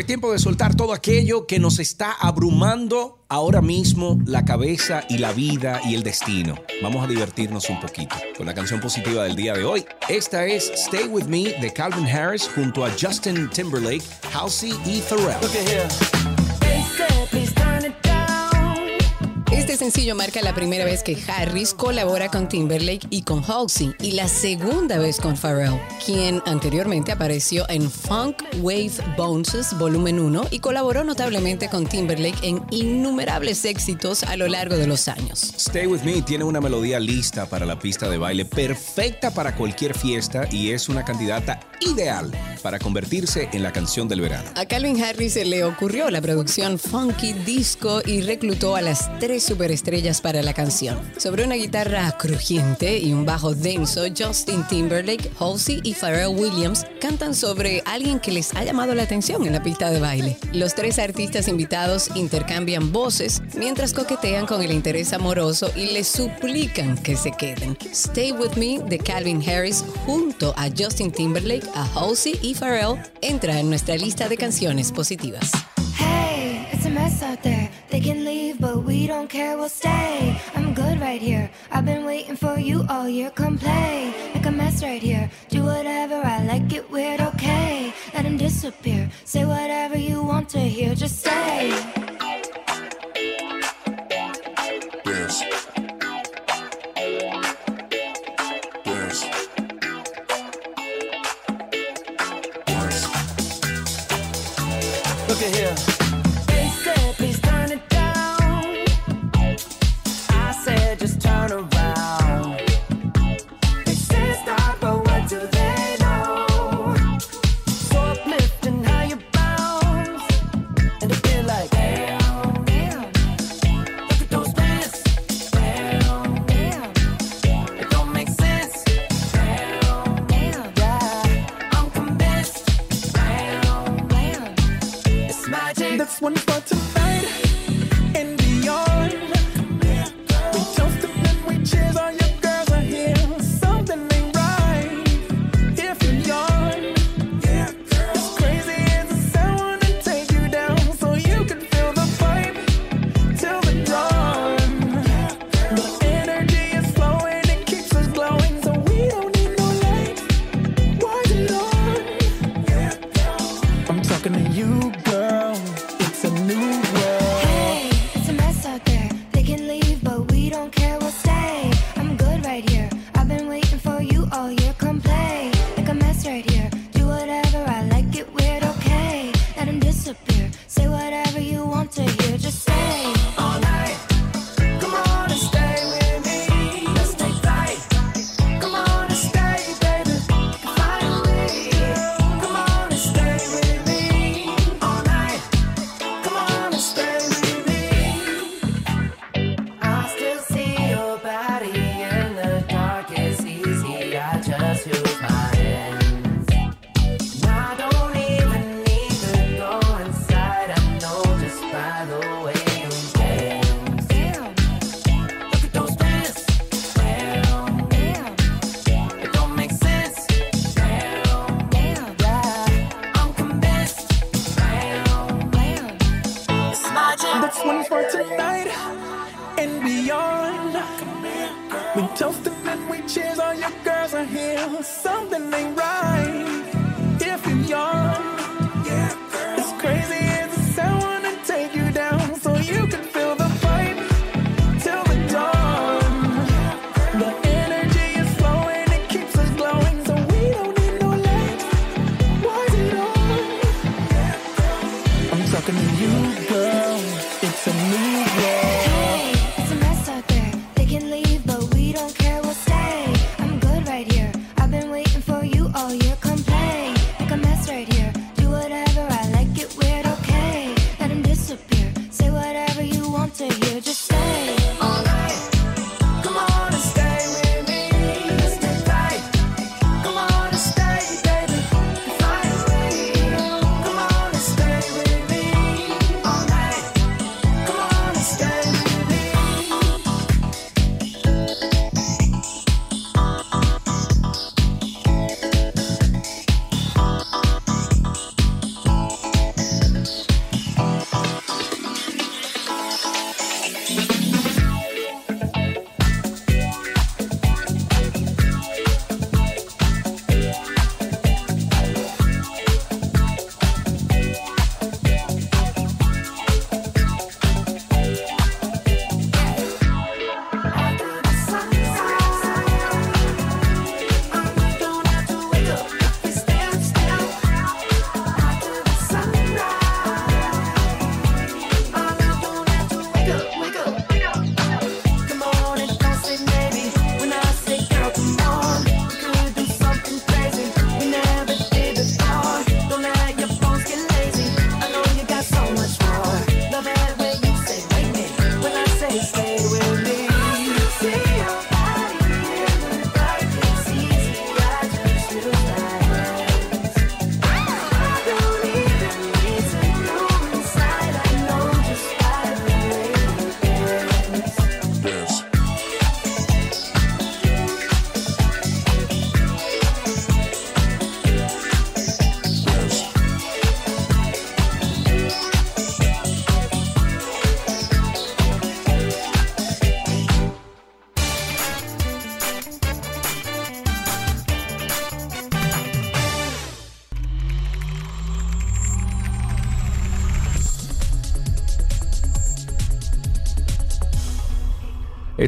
Es tiempo de soltar todo aquello que nos está abrumando ahora mismo la cabeza y la vida y el destino. Vamos a divertirnos un poquito con la canción positiva del día de hoy. Esta es Stay With Me de Calvin Harris junto a Justin Timberlake, Halsey y Pharrell. Este sencillo marca la primera vez que Harris colabora con Timberlake y con Halsey y la segunda vez con Pharrell, quien anteriormente apareció en Funk Wave Bounces Volumen 1 y colaboró notablemente con Timberlake en innumerables éxitos a lo largo de los años. Stay With Me tiene una melodía lista para la pista de baile, perfecta para cualquier fiesta y es una candidata ideal para convertirse en la canción del verano. A Calvin Harris se le ocurrió la producción funky disco y reclutó a las tres superestrellas para la canción. Sobre una guitarra crujiente y un bajo denso, Justin Timberlake, Halsey y Pharrell Williams cantan sobre alguien que les ha llamado la atención en la pista de baile. Los tres artistas invitados intercambian voces mientras coquetean con el interés amoroso y le suplican que se queden. Stay With Me de Calvin Harris junto a Justin Timberlake, a Halsey y Pharrell entra en nuestra lista de canciones positivas. Hey, it's a mess out there. They can leave, but we don't care, we'll stay. I'm good right here. I've been waiting for you all year. Come play, make a mess right here. Do whatever I like, it weird, okay. Let him disappear. Say whatever you want to hear, just stay.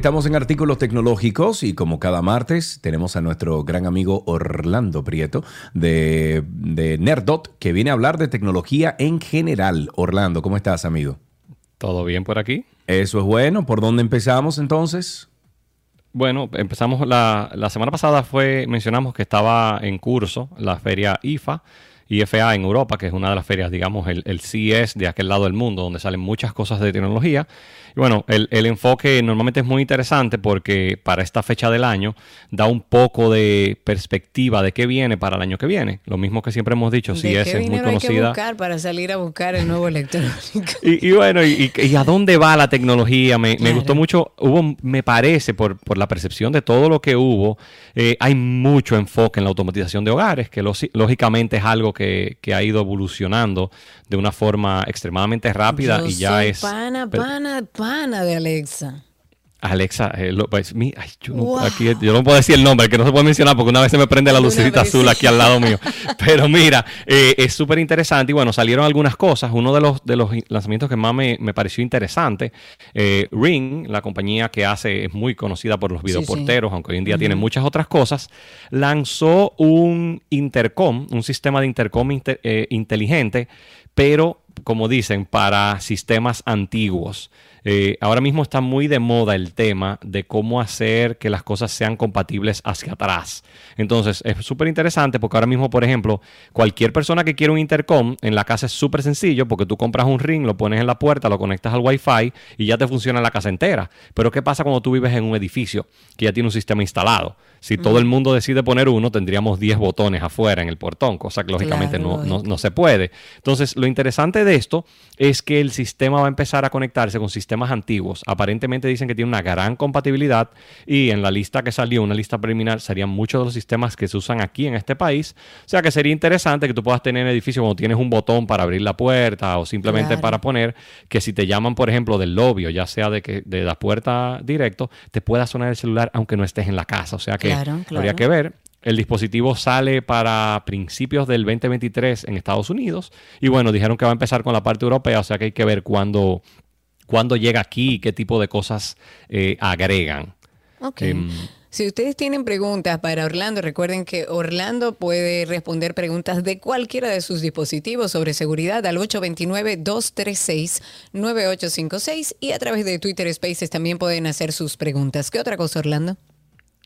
Estamos en artículos tecnológicos y como cada martes tenemos a nuestro gran amigo Orlando Prieto de, de Nerdot que viene a hablar de tecnología en general. Orlando, ¿cómo estás, amigo? ¿Todo bien por aquí? Eso es bueno. ¿Por dónde empezamos entonces? Bueno, empezamos la, la semana pasada fue mencionamos que estaba en curso la feria IFA, IFA en Europa, que es una de las ferias, digamos, el, el CES de aquel lado del mundo, donde salen muchas cosas de tecnología. Y bueno, el, el enfoque normalmente es muy interesante porque para esta fecha del año da un poco de perspectiva de qué viene para el año que viene. Lo mismo que siempre hemos dicho, ¿De CES qué es muy dinero hay que conocida. buscar para salir a buscar el nuevo electrónico? (laughs) Y, y bueno, y, a dónde va la tecnología? Me, me gustó mucho, hubo, me parece, por, por la percepción de todo lo que hubo, eh, hay mucho enfoque en la automatización de hogares, que lo- lógicamente es algo que, que ha ido evolucionando de una forma extremadamente rápida Yo y ya soy es... pana, pero- pana, pana de Alexa. Alexa, eh, lo- pues, mi- ay, yo, no, Wow. aquí, yo no puedo decir el nombre, que no se puede mencionar porque una vez se me prende la lucecita azul aquí al lado mío. (laughs) Pero mira, eh, es súper interesante y bueno, salieron algunas cosas. Uno de los, de los lanzamientos que más me, me pareció interesante, eh, Ring, la compañía que hace, es muy conocida por los Sí, sí. videoporteros, aunque hoy en día Ujú. tiene muchas otras cosas, lanzó un intercom, un sistema de intercom inte- inteligente, pero como dicen, para sistemas antiguos. Eh, ahora mismo está muy de moda el tema de cómo hacer que las cosas sean compatibles hacia atrás. Entonces, es súper interesante porque ahora mismo, por ejemplo, cualquier persona que quiera un intercom en la casa es súper sencillo porque tú compras un ring, lo pones en la puerta, lo conectas al Wi-Fi y ya te funciona la casa entera. Pero, ¿qué pasa cuando tú vives en un edificio que ya tiene un sistema instalado? Si todo el mundo decide poner uno, tendríamos 10 botones afuera en el portón, cosa que lógicamente Claro, no, no, no se puede. Entonces, lo interesante de esto es que el sistema va a empezar a conectarse con sistemas sistemas antiguos. Aparentemente dicen que tiene una gran compatibilidad y en la lista que salió, una lista preliminar, serían muchos de los sistemas que se usan aquí en este país. O sea que sería interesante que tú puedas tener en el edificio cuando tienes un botón para abrir la puerta o simplemente Claro. para poner que si te llaman, por ejemplo, del lobby o ya sea de, que, de la puerta directo, te pueda sonar el celular aunque no estés en la casa. O sea que Claro, habría claro. que ver. El dispositivo sale para principios del 2023 en Estados Unidos. Y bueno, dijeron que va a empezar con la parte europea, o sea que hay que ver cuándo, cuándo llega aquí y qué tipo de cosas eh, agregan. Ok. Em, Si ustedes tienen preguntas para Orlando, recuerden que Orlando puede responder preguntas de cualquiera de sus dispositivos sobre seguridad al 829-236-9856 y a través de Twitter Spaces también pueden hacer sus preguntas. ¿Qué otra cosa, Orlando?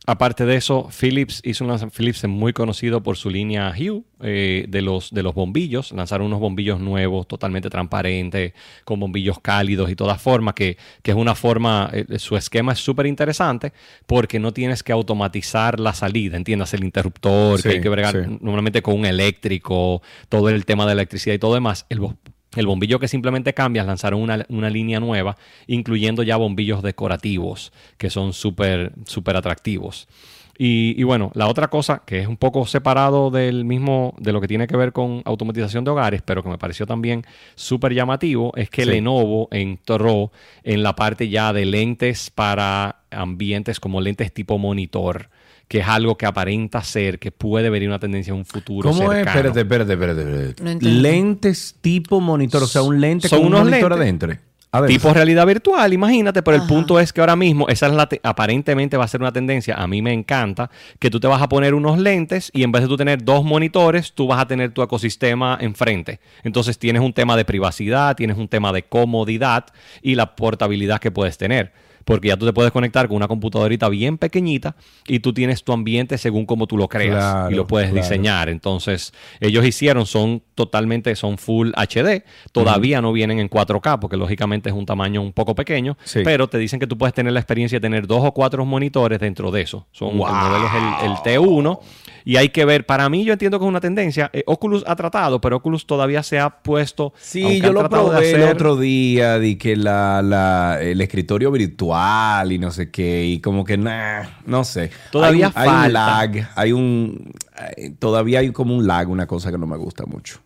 Aparte de eso, Philips hizo un lanzamiento. Philips es muy conocido por su línea Hue eh, de, los, de los bombillos. Lanzaron unos bombillos nuevos, totalmente transparentes, con bombillos cálidos y toda forma, que, que es una forma, eh, su esquema es súper interesante porque no tienes que automatizar la salida, entiendas, el interruptor, que hay que bregar sí. normalmente con un eléctrico, todo el tema de electricidad y todo demás. El, el bombillo que simplemente cambias, lanzaron una, una línea nueva, incluyendo ya bombillos decorativos, que son súper, súper atractivos. Y, y bueno, la otra cosa que es un poco separado del mismo, de lo que tiene que ver con automatización de hogares, pero que me pareció también súper llamativo, es que Sí. Lenovo entró en la parte ya de lentes para ambientes como lentes tipo monitor, que es algo que aparenta ser que puede venir una tendencia en un futuro ¿Cómo es? cercano. Espérate, espérate, espérate. espérate. No entendí. Lentes tipo monitor, o sea, un lente Son con un monitor lentes adentro. A ver, Tipo realidad virtual, imagínate, pero el punto es que ahora mismo, esa es la te- aparentemente va a ser una tendencia, a mí me encanta, que tú te vas a poner unos lentes y en vez de tú tener dos monitores, tú vas a tener tu ecosistema enfrente. Entonces tienes un tema de privacidad, tienes un tema de comodidad y la portabilidad que puedes tener. Porque ya tú te puedes conectar con una computadorita bien pequeñita y tú tienes tu ambiente según como tú lo creas Claro, y lo puedes claro. diseñar. Entonces, ellos hicieron, son totalmente, son full HD. Todavía no vienen en 4K porque lógicamente es un tamaño un poco pequeño, Sí. pero te dicen que tú puedes tener la experiencia de tener dos o cuatro monitores dentro de eso. Son Wow. el modelo es el, el T1 y hay que ver, para mí yo entiendo que es una tendencia. Eh, Oculus ha tratado, pero Oculus todavía se ha puesto... Sí, yo lo probé el hacer- otro día, di que la, la- el escritorio virtual y no sé qué, y como que nah, no sé. Todavía hay un, hay un falta. lag, hay un eh, todavía hay como un lag, una cosa que no me gusta mucho.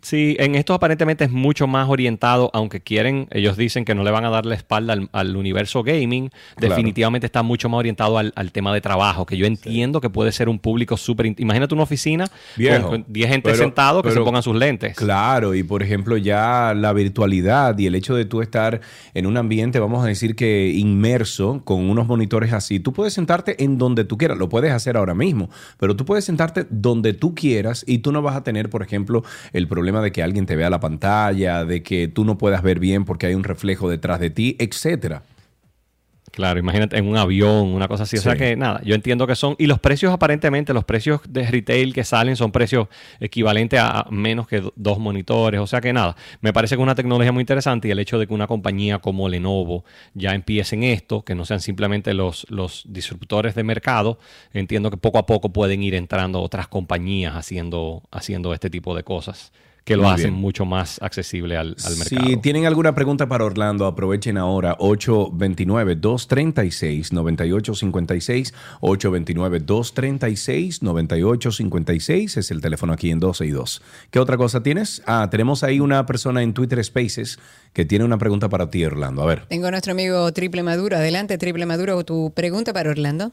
Sí, en esto aparentemente es mucho más orientado, aunque quieren, ellos dicen que no le van a dar la espalda al, al universo gaming, Claro. definitivamente está mucho más orientado al, al tema de trabajo, que yo entiendo que puede ser un público súper... Imagínate una oficina Viejo, con, con 10 gente pero- sentados que se pongan sus lentes. Claro, y por ejemplo ya la virtualidad y el hecho de tú estar en un ambiente, vamos a decir que inmerso con unos monitores así, tú puedes sentarte en donde tú quieras, lo puedes hacer ahora mismo, pero tú puedes sentarte donde tú quieras y tú no vas a tener, por ejemplo, el problema de que alguien te vea la pantalla, de que tú no puedas ver bien porque hay un reflejo detrás de ti, etcétera. Claro, imagínate en un avión, una cosa así. O sea que nada, yo entiendo que son. Y los precios, aparentemente, los precios de retail que salen son precios equivalentes a menos que do- dos monitores. O sea que nada, me parece que es una tecnología muy interesante y el hecho de que una compañía como Lenovo ya empiece en esto, que no sean simplemente los, los disruptores de mercado, entiendo que poco a poco pueden ir entrando otras compañías haciendo, haciendo este tipo de cosas que lo Muy hacen bien. mucho más accesible al, al mercado. Si tienen alguna pregunta para Orlando, aprovechen ahora 829-236-9856. 829-236-9856 es el teléfono aquí en 12 y 2. ¿Qué otra cosa tienes? Ah, tenemos ahí una persona en Twitter Spaces que tiene una pregunta para ti, Orlando. A ver. Tengo a nuestro amigo Triple Maduro. Adelante, Triple Maduro, tu pregunta para Orlando.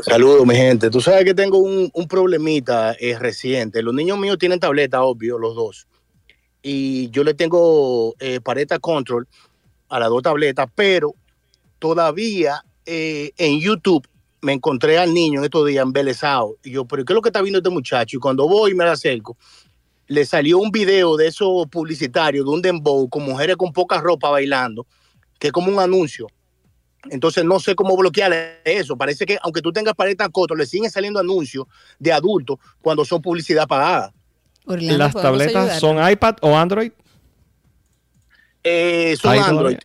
Saludos, mi gente. Tú sabes que tengo un, problemita eh, reciente. Los niños míos tienen tableta, obvio, los dos. Y yo le tengo eh, Pareta Control a las dos tabletas, pero todavía eh, en YouTube me encontré al niño en estos días embelesado. Y yo, pero ¿qué es lo que está viendo este muchacho? Y cuando voy y me acerco, le salió un video de esos publicitarios, de un dembow, con mujeres con poca ropa bailando, que es como un anuncio. Entonces no sé cómo bloquear eso. Parece que aunque tú tengas Pareta Control, le siguen saliendo anuncios de adultos cuando son publicidad pagada. Orlando, ¿Las ¿podemos tabletas son iPad o Android? Eh, son Android.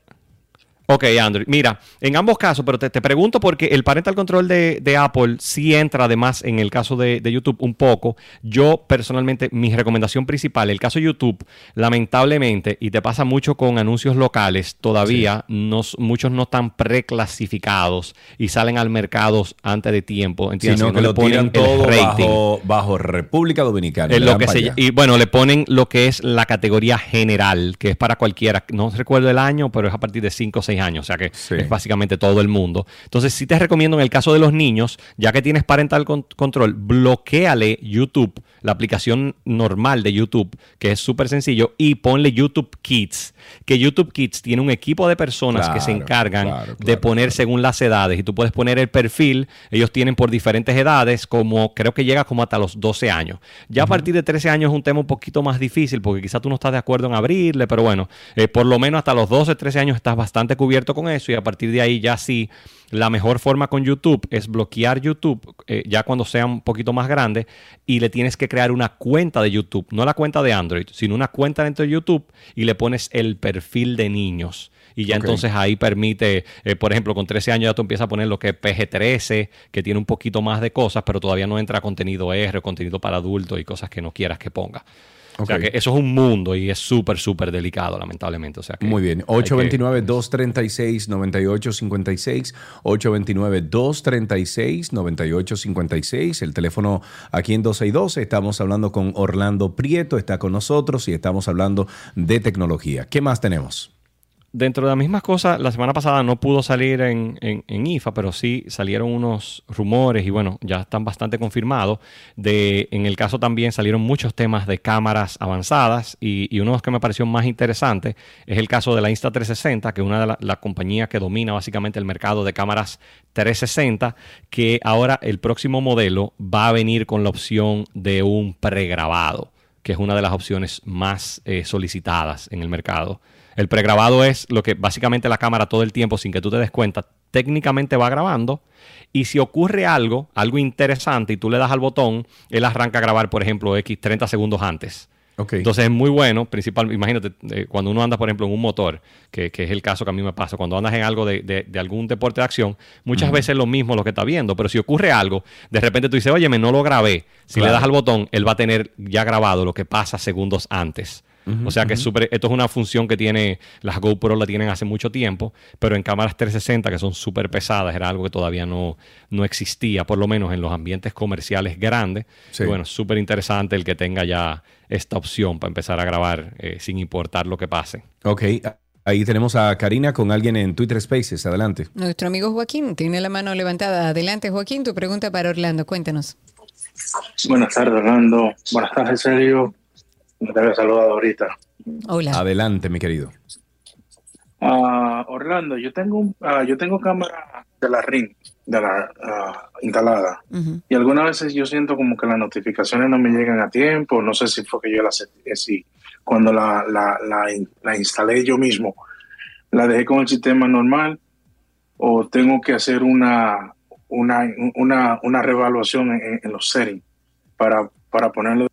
Ok, Android. Mira, en ambos casos, pero te, te pregunto porque el parental control de, de Apple sí entra además en el caso de, de YouTube un poco. Yo personalmente, mi recomendación principal, el caso de YouTube, lamentablemente, y te pasa mucho con anuncios locales, todavía nos- muchos no están preclasificados y salen al mercado antes de tiempo. ¿entiendes? Sino No que le lo ponen tiran todo rating. bajo, bajo República Dominicana. Lo que se- y bueno, le ponen lo que es la categoría general, que es para cualquiera. No recuerdo el año, pero es a partir de 5 o 6 años, o sea que es básicamente todo el mundo. Entonces, sí te recomiendo en el caso de los niños, ya que tienes parental con- control, bloqueale YouTube, la aplicación normal de YouTube, que es súper sencillo, y ponle YouTube Kids, que YouTube Kids tiene un equipo de personas que se encargan claro, de poner según las edades, y tú puedes poner el perfil, ellos tienen por diferentes edades, como creo que llega como hasta los 12 años. Ya a partir de 13 años es un tema un poquito más difícil, porque quizás tú no estás de acuerdo en abrirle, pero bueno, eh, por lo menos hasta los 12, 13 años estás bastante cubierto con eso, y a partir de ahí ya sí, la mejor forma con YouTube es bloquear YouTube, eh, ya cuando sea un poquito más grande, y le tienes que crear una cuenta de YouTube, no la cuenta de Android, sino una cuenta dentro de YouTube, y le pones el perfil de niños. Y ya entonces ahí permite, eh, por ejemplo, con 13 años ya tú empiezas a poner lo que es PG-13, que tiene un poquito más de cosas, pero todavía no entra contenido R, contenido para adultos y cosas que no quieras que ponga. O sea que eso es un mundo y es súper, súper delicado, lamentablemente. O sea que Muy bien. hay que- 829-236-9856. 829-236-9856. El teléfono aquí en 12 y 12. Estamos hablando con Orlando Prieto. Está con nosotros y estamos hablando de tecnología. ¿Qué más tenemos? Dentro de las mismas cosas, la semana pasada no pudo salir en, en- IFA, pero sí salieron unos rumores y bueno, ya están bastante confirmados. De, en el caso también salieron muchos temas de cámaras avanzadas y, uno de los que me pareció más interesante es el caso de la Insta360, que es una de las la compañías que domina básicamente el mercado de cámaras 360, que ahora el próximo modelo va a venir con la opción de un pregrabado que es una de las opciones más eh, solicitadas en el mercado. El pregrabado es lo que básicamente la cámara todo el tiempo, sin que tú te des cuenta, técnicamente va grabando. Y si ocurre algo, algo interesante, y tú le das al botón, él arranca a grabar, por ejemplo, X 30 segundos antes. Entonces es muy bueno, principal, imagínate, eh, cuando uno anda, por ejemplo, en un motor, que, que es el caso que a mí me pasa, cuando andas en algo de, de- de algún deporte de acción, muchas veces es lo mismo lo que está viendo, pero si ocurre algo, de repente tú dices, oye, no lo grabé. Si Claro. le das al botón, él va a tener ya grabado lo que pasa segundos antes. O sea que es ujú. súper- esto es una función que tiene, las GoPro la tienen hace mucho tiempo, pero en cámaras 360 que son súper pesadas era algo que todavía no, no existía, por lo menos en los ambientes comerciales grandes. Sí. Y bueno, súper interesante el que tenga ya esta opción para empezar a grabar eh, sin importar lo que pase. Ok. Ahí tenemos a Karina con alguien en Twitter Spaces. Adelante. Nuestro amigo Joaquín tiene la mano levantada. Adelante, Joaquín, tu pregunta para Orlando. Cuéntanos. Buenas tardes, Orlando. Buenas tardes, Sergio. Me te había saludado ahorita. Hola. Adelante, mi querido. Ah, Orlando, yo tengo un- ah, yo tengo cámara de la Ring, de la ah, instalada. Y algunas veces yo siento como que las notificaciones no me llegan a tiempo. No sé si fue que yo las eh, si cuando la, la, la, in- la instalé yo mismo, la dejé con el sistema normal o tengo que hacer una, una, una, una reevaluación en, en los settings para, para ponerlo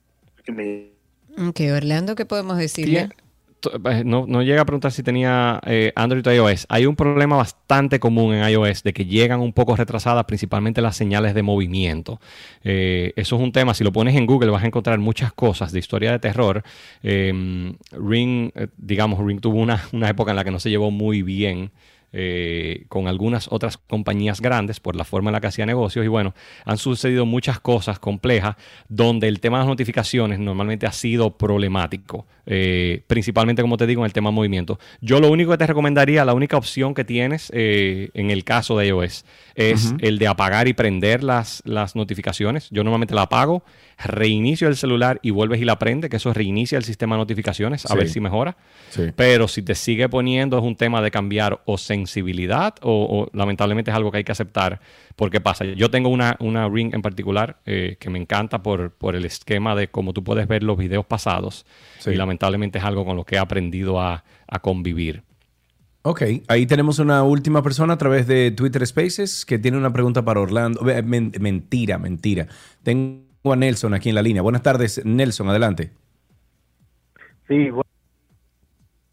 que me Ok, Orlando, ¿qué podemos decirle? Eh, No, no llega a preguntar si tenía eh, Android o iOS. Hay un problema bastante común en iOS de que llegan un poco retrasadas, principalmente las señales de movimiento. Eh, eso es un tema, si lo pones en Google vas a encontrar muchas cosas de historia de terror. Ring, digamos, Ring tuvo una, una época en la que no se llevó muy bien. Eh, con algunas otras compañías grandes por la forma en la que hacía negocios y bueno, han sucedido muchas cosas complejas donde el tema de las notificaciones normalmente ha sido problemático, eh, principalmente como te digo en el tema de movimiento. Yo lo único que te recomendaría, la única opción que tienes eh, en el caso de iOS es el de apagar y prender las, las notificaciones. Yo normalmente la apago, reinicio el celular y vuelves y la prende, que eso reinicia el sistema de notificaciones, a Sí. ver si mejora. Sí. Pero si te sigue poniendo es un tema de cambiar o sensibilidad o, o lamentablemente es algo que hay que aceptar. Porque pasa, yo tengo una, una ring en particular eh, que me encanta por, por el esquema de cómo tú puedes ver los videos pasados Sí. y lamentablemente es algo con lo que he aprendido a, a convivir. Ok, ahí tenemos una última persona a través de Twitter Spaces que tiene una pregunta para Orlando. Men- mentira, mentira. Tengo a Nelson aquí en la línea. Buenas tardes, Nelson, adelante. Sí, bueno,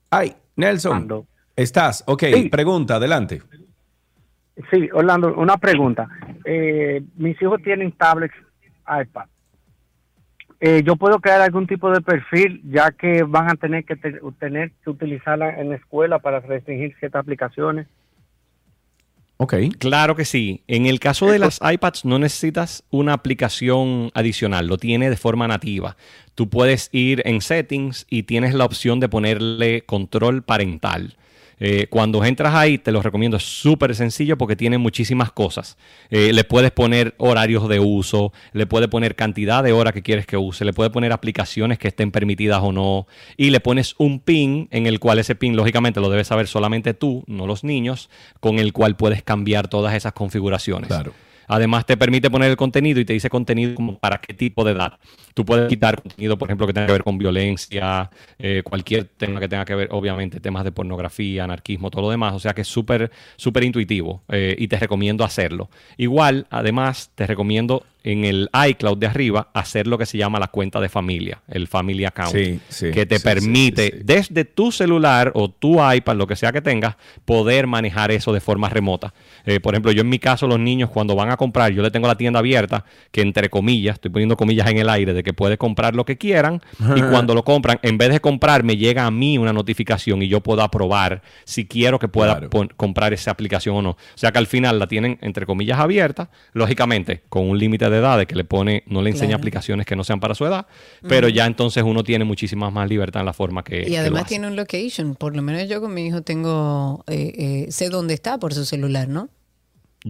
Ay, Nelson. Estás, ok, pregunta, adelante. Sí, Orlando, una pregunta. Eh, mis hijos tienen tablets iPad. Eh, yo puedo crear algún tipo de perfil ya que van a tener que te- tener que utilizarla en la escuela para restringir ciertas aplicaciones. Ok. Claro que sí. En el caso de las iPads no necesitas una aplicación adicional, lo tiene de forma nativa. Tú puedes ir en settings y tienes la opción de ponerle control parental. Eh, cuando entras ahí, te lo recomiendo, es súper sencillo porque tiene muchísimas cosas. Eh, le puedes poner horarios de uso, le puedes poner cantidad de horas que quieres que use, le puedes poner aplicaciones que estén permitidas o no, y le pones un pin en el cual ese pin, lógicamente, lo debes saber solamente tú, no los niños, con el cual puedes cambiar todas esas configuraciones. Además, te permite poner el contenido y te dice contenido como para qué tipo de edad. Tú puedes quitar contenido, por ejemplo, que tenga que ver con violencia, eh, cualquier tema que tenga que ver, obviamente, temas de pornografía, anarquismo, todo lo demás. O sea que es súper, súper intuitivo eh, y te recomiendo hacerlo. Igual, además, te recomiendo en el iCloud de arriba hacer lo que se llama la cuenta de familia, el Family Account, Sí, sí, que te sí, permite desde tu celular o tu iPad, lo que sea que tengas, poder manejar eso de forma remota. Eh, por ejemplo, yo en mi caso, los niños cuando van a comprar, yo le tengo la tienda abierta, que entre comillas, estoy poniendo comillas en el aire, de que puede comprar lo que quieran, y cuando lo compran, en vez de comprar, me llega a mí una notificación y yo puedo aprobar si quiero que pueda comprar esa aplicación o no. O sea que al final la tienen, entre comillas, abierta, lógicamente, con un límite de edad de que le pone, no le enseña Claro. aplicaciones que no sean para su edad, pero ya entonces uno tiene muchísimas más libertad en la forma que, que Y lo además hace. tiene un location. Por lo menos yo con mi hijo tengo, eh, eh, sé dónde está por su celular, ¿no?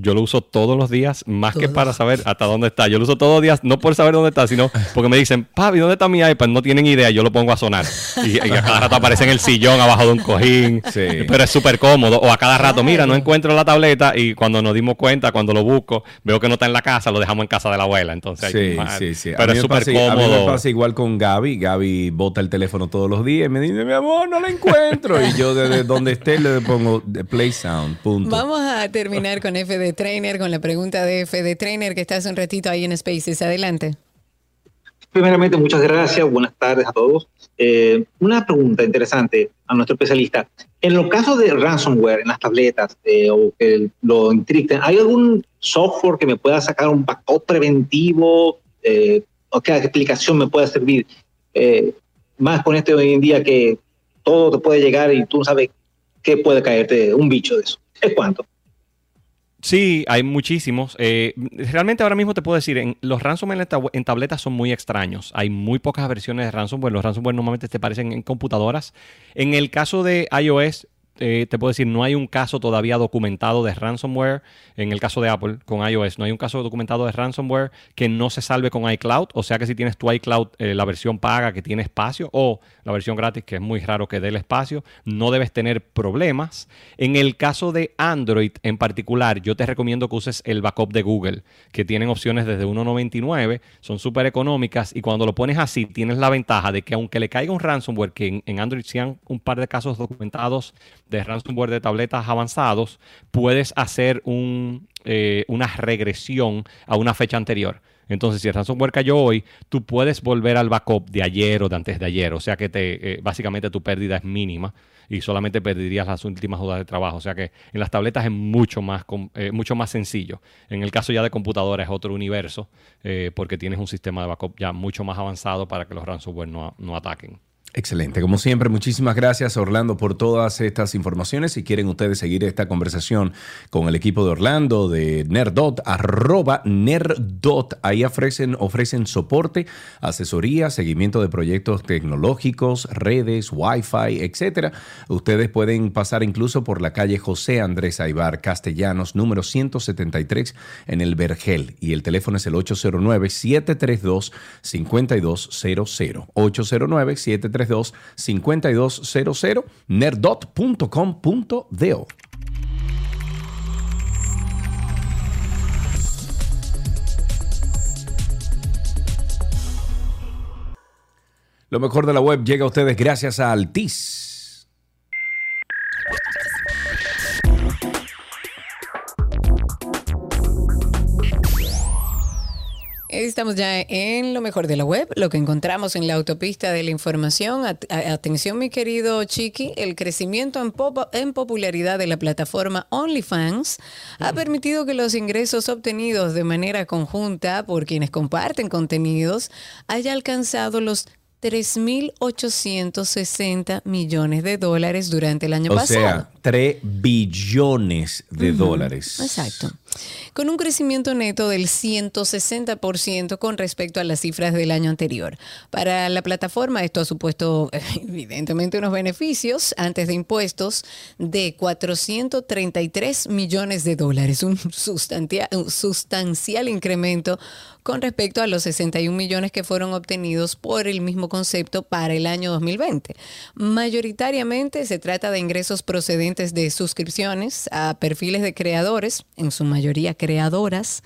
Yo lo uso todos los días, más que para saber hasta dónde está. Yo lo uso todos los días, no por saber dónde está, sino porque me dicen, papi, ¿dónde está mi iPad? No tienen idea, yo lo pongo a sonar. Y, y a cada rato aparece en el sillón, abajo de un cojín. Pero es súper cómodo. O a cada rato, mira, no encuentro la tableta y cuando nos dimos cuenta, cuando lo busco, veo que no está en la casa, lo dejamos en casa de la abuela. Entonces, hay Sí, sí, sí. A Pero mí es súper pasa- A mí me cómodo. pasa igual con Gaby. Gaby bota el teléfono todos los días y me dice, mi amor, no la encuentro. y yo desde donde esté le pongo de Play Sound, punto. Vamos a terminar con FD Trainer, con la pregunta de FD Trainer que está hace un ratito ahí en Spaces. Adelante. Primeramente, muchas gracias. Buenas tardes a todos. Eh, una pregunta interesante a nuestro especialista. En los casos de ransomware en las tabletas eh, o que lo encripten, ¿hay algún software que me pueda sacar un backup preventivo? Eh, ¿O qué explicación me pueda servir? Eh, más con este hoy en día que todo te puede llegar y tú no sabes qué puede caerte, un bicho de eso. ¿Es cuánto? Sí, hay muchísimos. Eh, realmente ahora mismo te puedo decir, en, los ransomware en, en tabletas son muy extraños. Hay muy pocas versiones de ransomware. Los ransomware normalmente te parecen en computadoras. En el caso de iOS, eh, te puedo decir, no hay un caso todavía documentado de ransomware. En el caso de Apple, con iOS, no hay un caso documentado de ransomware que no se salve con iCloud. O sea que si tienes tu iCloud, eh, la versión paga que tiene espacio, o la versión gratis, que es muy raro que dé el espacio, no debes tener problemas. En el caso de Android en particular, yo te recomiendo que uses el backup de Google, que tienen opciones desde 1.99, son súper económicas y cuando lo pones así, tienes la ventaja de que aunque le caiga un ransomware, que en, en Android sean un par de casos documentados de ransomware de tabletas avanzados, puedes hacer un, eh, una regresión a una fecha anterior. Entonces, si el ransomware cayó hoy, tú puedes volver al backup de ayer o de antes de ayer. O sea que te, eh, básicamente tu pérdida es mínima y solamente perderías las últimas horas de trabajo. O sea que en las tabletas es mucho más, eh, mucho más sencillo. En el caso ya de computadora es otro universo eh, porque tienes un sistema de backup ya mucho más avanzado para que los ransomware no, no ataquen. Excelente. Como siempre, muchísimas gracias Orlando por todas estas informaciones. Si quieren ustedes seguir esta conversación con el equipo de Orlando, de Nerdot, arroba Nerdot, ahí ofrecen, ofrecen soporte, asesoría, seguimiento de proyectos tecnológicos, redes, wifi, etcétera. Ustedes pueden pasar incluso por la calle José Andrés Aibar Castellanos, número 173 en el Vergel. Y el teléfono es el 809-732-5200. 809-732-5200, nerdot.com.do. Lo mejor de la web llega a ustedes gracias a Altis. Estamos ya en lo mejor de la web, lo que encontramos en la autopista de la información. At- atención, mi querido Chiqui, el crecimiento en, pop- en popularidad de la plataforma OnlyFans ha permitido que los ingresos obtenidos de manera conjunta por quienes comparten contenidos haya alcanzado los 3.860 millones de dólares durante el año O pasado. sea, 3 billones de dólares. Exacto. Con un crecimiento neto del 160% con respecto a las cifras del año anterior. Para la plataforma esto ha supuesto (laughs) evidentemente unos beneficios antes de impuestos de 433 millones de dólares, un, sustantia- un sustancial incremento con respecto a los 61 millones que fueron obtenidos por el mismo concepto para el año 2020. Mayoritariamente se trata de ingresos procedentes de suscripciones a perfiles de creadores, en su mayoría creadoras,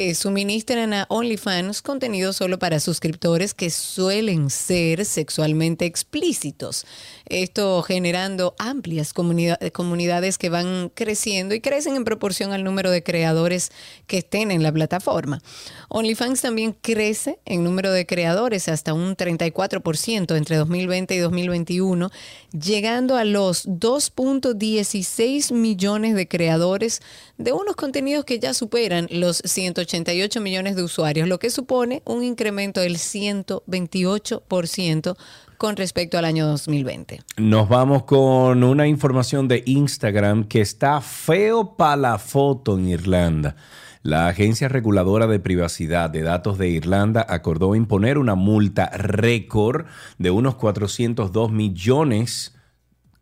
que suministran a OnlyFans contenido solo para suscriptores que suelen ser sexualmente explícitos. Esto generando amplias comunida- comunidades que van creciendo y crecen en proporción al número de creadores que estén en la plataforma. OnlyFans también crece en número de creadores hasta un 34% entre 2020 y 2021, llegando a los 2.16 millones de creadores de unos contenidos que ya superan los 188 millones de usuarios, lo que supone un incremento del 128% con respecto al año 2020. Nos vamos con una información de Instagram que está feo para la foto en Irlanda. La Agencia Reguladora de Privacidad de Datos de Irlanda acordó imponer una multa récord de unos 402 millones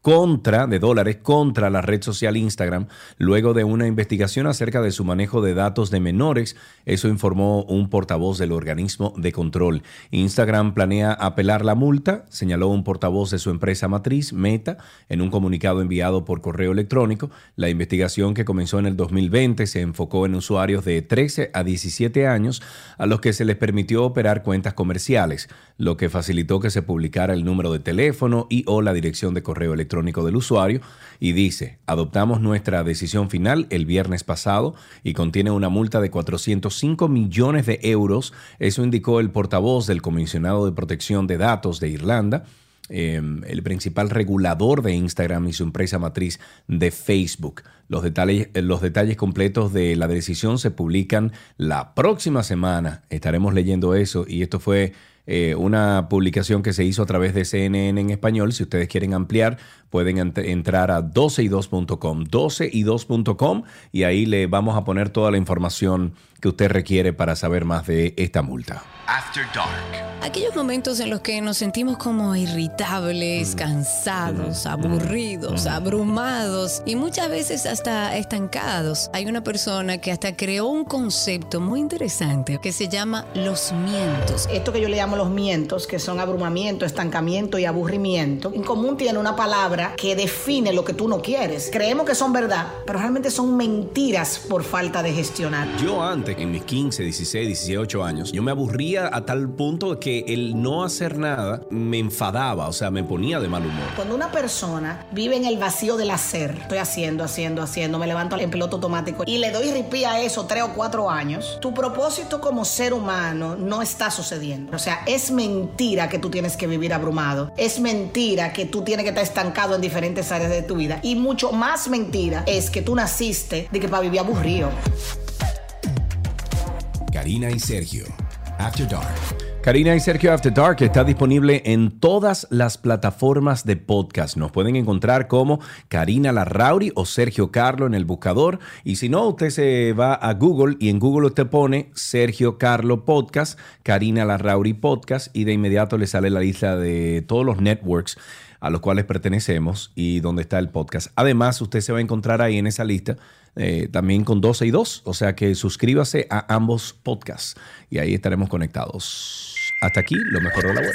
contra de dólares contra la red social Instagram luego de una investigación acerca de su manejo de datos de menores. Eso informó un portavoz del organismo de control. Instagram planea apelar la multa, señaló un portavoz de su empresa matriz, Meta, en un comunicado enviado por correo electrónico. La investigación que comenzó en el 2020 se enfocó en usuarios de 13 a 17 años a los que se les permitió operar cuentas comerciales, lo que facilitó que se publicara el número de teléfono y o la dirección de correo electrónico del usuario y dice, adoptamos nuestra decisión final el viernes pasado y contiene una multa de 405 millones de euros. Eso indicó el portavoz del comisionado de protección de datos de Irlanda. eh, el principal regulador de Instagram y su empresa matriz de Facebook. Los detalles, los detalles completos de la decisión se publican la próxima semana. Estaremos leyendo eso y esto fue eh, una publicación que se hizo a través de CNN en español. Si ustedes quieren ampliar, pueden ent- entrar a 12y2.com, 12y2.com y ahí le vamos a poner toda la información que usted requiere para saber más de esta multa. After Dark. Aquellos momentos en los que nos sentimos como irritables, cansados, aburridos, abrumados y muchas veces hasta estancados. Hay una persona que hasta creó un concepto muy interesante que se llama los mientos. Esto que yo le llamo los mientos, que son abrumamiento, estancamiento y aburrimiento, en común tiene una palabra que define lo que tú no quieres. Creemos que son verdad, pero realmente son mentiras por falta de gestionar. Yo antes, en mis 15, 16, 18 años, yo me aburría a tal punto que el no hacer nada me enfadaba, o sea, me ponía de mal humor. Cuando una persona vive en el vacío del hacer, estoy haciendo, haciendo, haciendo, me levanto en piloto automático y le doy ripí a eso tres o cuatro años, tu propósito como ser humano no está sucediendo. O sea, es mentira que tú tienes que vivir abrumado. Es mentira que tú tienes que estar estancado en diferentes áreas de tu vida. Y mucho más mentira es que tú naciste de que para vivir aburrido. Karina y Sergio. After Dark. Karina y Sergio After Dark está disponible en todas las plataformas de podcast. Nos pueden encontrar como Karina Larrauri o Sergio Carlo en el buscador. Y si no, usted se va a Google y en Google usted pone Sergio Carlo Podcast, Karina Larrauri Podcast y de inmediato le sale la lista de todos los networks a los cuales pertenecemos y donde está el podcast. Además, usted se va a encontrar ahí en esa lista eh, también con 12 y 2, o sea que suscríbase a ambos podcasts y ahí estaremos conectados. Hasta aquí, lo mejor de la web.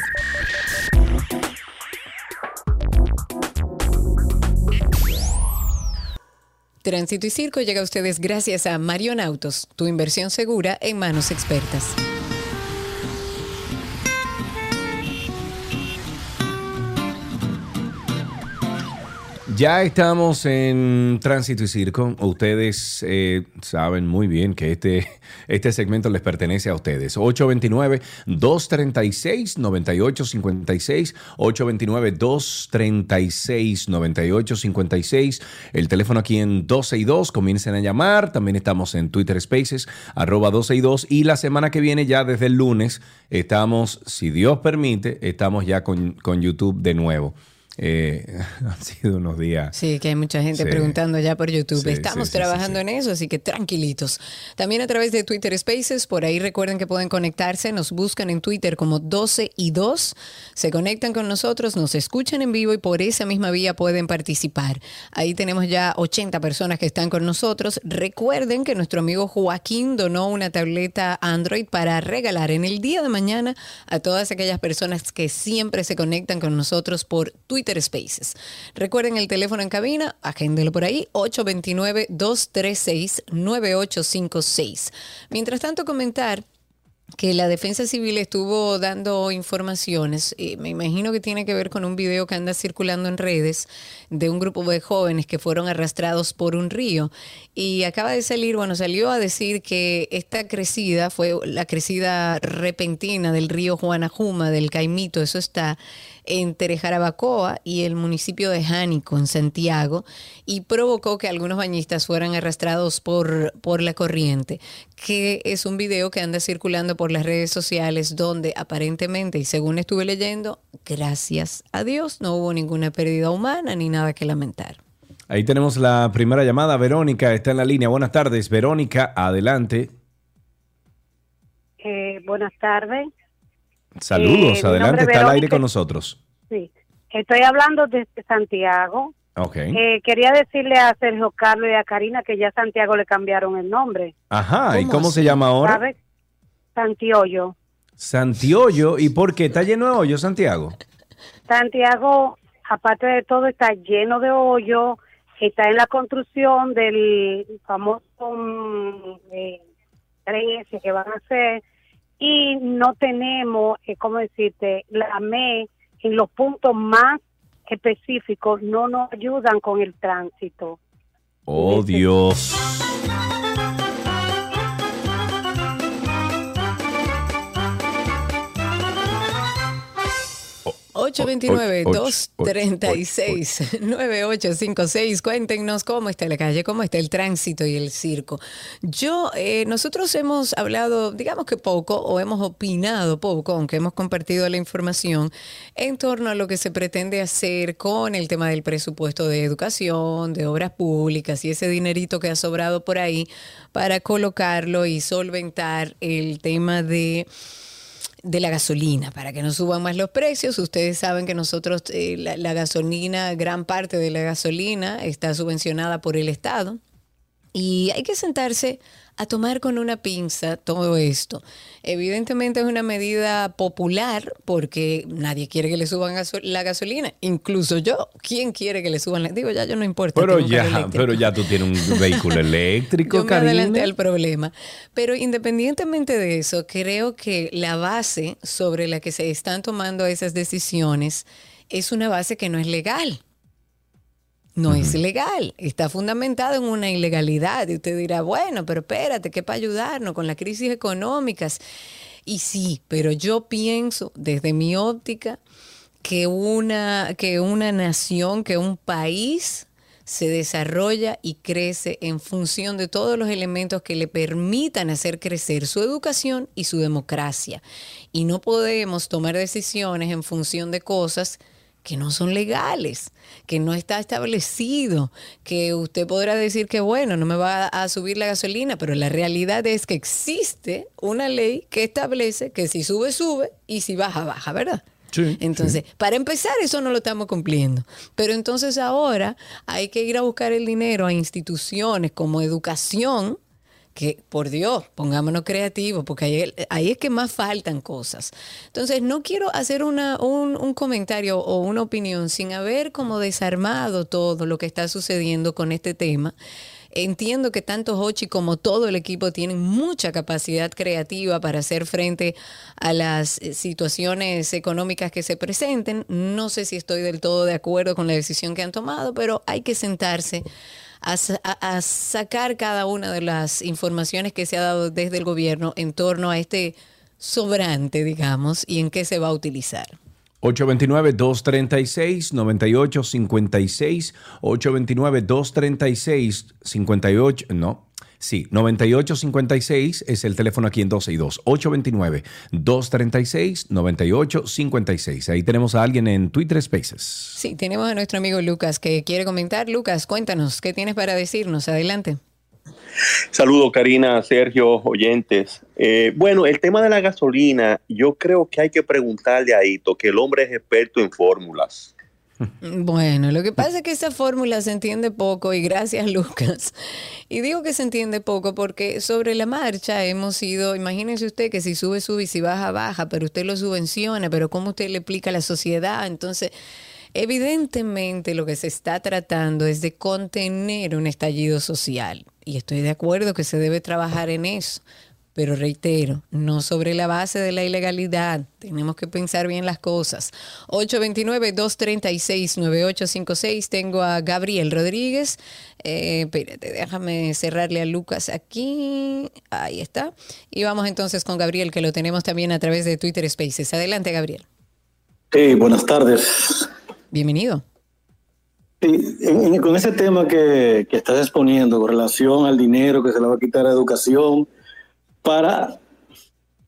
Tránsito y Circo llega a ustedes gracias a Marion Autos, tu inversión segura en manos expertas. Ya estamos en Tránsito y Circo. Ustedes eh, saben muy bien que este, este segmento les pertenece a ustedes. 829-236-9856. 829-236-9856. El teléfono aquí en 12 y 2. Comiencen a llamar. También estamos en Twitter Spaces, arroba 12 y 2. Y la semana que viene, ya desde el lunes, estamos, si Dios permite, estamos ya con, con YouTube de nuevo. Eh, (laughs) han sido unos días. Sí, que hay mucha gente Sí. preguntando ya por YouTube. Sí, Estamos sí, trabajando en eso, así que tranquilitos. También a través de Twitter Spaces, por ahí recuerden que pueden conectarse, nos buscan en Twitter como 12 y 2, se conectan con nosotros, nos escuchan en vivo y por esa misma vía pueden participar. Ahí tenemos ya 80 personas que están con nosotros. Recuerden que nuestro amigo Joaquín donó una tableta Android para regalar en el día de mañana a todas aquellas personas que siempre se conectan con nosotros por Twitter Spaces. Recuerden el teléfono en cabina, agéndelo por ahí, 829-236-9856. Mientras tanto, comentar que la defensa civil estuvo dando informaciones, eh, me imagino que tiene que ver con un video que anda circulando en redes de un grupo de jóvenes que fueron arrastrados por un río y acaba de salir, bueno, salió a decir que esta crecida fue la crecida repentina del río Juanajuma, del Caimito, eso está entre Jarabacoa y el municipio de Jánico, en Santiago, y provocó que algunos bañistas fueran arrastrados por, por la corriente, que es un video que anda circulando por las redes sociales donde aparentemente, y según estuve leyendo, gracias a Dios no hubo ninguna pérdida humana ni nada que lamentar. Ahí tenemos la primera llamada. Verónica está en la línea. Buenas tardes, Verónica. Adelante. Eh, buenas tardes. Saludos. Eh, adelante. Está al aire con nosotros. Sí, estoy hablando desde Santiago. Ok. Eh, quería decirle a Sergio Carlos y a Karina que ya Santiago le cambiaron el nombre. Ajá. ¿Y cómo se llama ahora? ¿Sabes? Santiollo. Santiollo. ¿Y por qué? ¿Está lleno de hoyo, Santiago? Santiago, aparte de todo, está lleno de hoyo. Está en la construcción del famoso mm, eh, tren ese que van a hacer. Y no tenemos, eh, ¿cómo decirte? La ME en los puntos más específicos no nos ayudan con el tránsito. Oh, Dios. 829-236-9856. Cuéntenos cómo está la calle, cómo está el tránsito y el circo. Yo, eh, nosotros hemos hablado, digamos que poco, o hemos opinado poco, aunque hemos compartido la información, en torno a lo que se pretende hacer con el tema del presupuesto de educación, de obras públicas y ese dinerito que ha sobrado por ahí para colocarlo y solventar el tema de de la gasolina, para que no suban más los precios. Ustedes saben que nosotros, eh, la, la gasolina, gran parte de la gasolina está subvencionada por el Estado. Y hay que sentarse a tomar con una pinza todo esto. Evidentemente es una medida popular porque nadie quiere que le suban gaso- la gasolina, incluso yo. ¿Quién quiere que le suban la? Digo, ya yo no importa. Pero ya, pero ya tú tienes un (laughs) vehículo eléctrico, Yo me adelanté al problema. Pero independientemente de eso, creo que la base sobre la que se están tomando esas decisiones es una base que no es legal. No es legal, está fundamentada en una ilegalidad. Y usted dirá, bueno, pero espérate, que para ayudarnos con las crisis económicas. Y sí, pero yo pienso desde mi óptica que una, que una nación, que un país se desarrolla y crece en función de todos los elementos que le permitan hacer crecer su educación y su democracia. Y no podemos tomar decisiones en función de cosas que no son legales, que no está establecido, que usted podrá decir que bueno, no me va a subir la gasolina, pero la realidad es que existe una ley que establece que si sube, sube y si baja, baja, ¿verdad? Entonces, para empezar, eso no lo estamos cumpliendo. Pero entonces ahora hay que ir a buscar el dinero a instituciones como educación, que por Dios, pongámonos creativos, porque ahí, es que más faltan cosas. Entonces, no quiero hacer una, un, un comentario o una opinión sin haber como desarmado todo lo que está sucediendo con este tema. Entiendo que tanto Hochi como todo el equipo tienen mucha capacidad creativa para hacer frente a las eh, situaciones económicas que se presenten. No sé si estoy del todo de acuerdo con la decisión que han tomado, pero hay que sentarse a, sa- a- a sacar cada una de las informaciones que se ha dado desde el gobierno en torno a este sobrante, digamos, y en qué se va a utilizar. 829-236-9856. 829-236-58. No. Sí, 9856 es el teléfono aquí en 12 y 2. 829-236-9856. Ahí tenemos a alguien en Twitter Spaces. Sí, tenemos a nuestro amigo Lucas que quiere comentar. Lucas, cuéntanos, ¿qué tienes para decirnos? Adelante. Saludos, Karina, Sergio, oyentes. Eh, bueno, el tema de la gasolina, yo creo que hay que preguntarle a Ito, que el hombre es experto en fórmulas. Bueno, lo que pasa es que esa fórmula se entiende poco y gracias (laughs) Lucas. Y digo que se entiende poco porque sobre la marcha hemos ido, imagínense usted que si sube, sube y si baja, baja, pero usted lo subvenciona, pero ¿cómo usted le explica a la sociedad? Entonces, evidentemente lo que se está tratando es de contener un estallido social. Y estoy de acuerdo que se debe trabajar en eso. Pero reitero, no sobre la base de la ilegalidad. Tenemos que pensar bien las cosas. 829-236-9856. Tengo a Gabriel Rodríguez. Eh, espérate, déjame cerrarle a Lucas aquí. Ahí está. Y vamos entonces con Gabriel, que lo tenemos también a través de Twitter Spaces. Adelante, Gabriel. Sí, buenas tardes. Bienvenido. Sí, en- en- con ese tema que, que estás exponiendo con relación al dinero que se le va a quitar a educación, para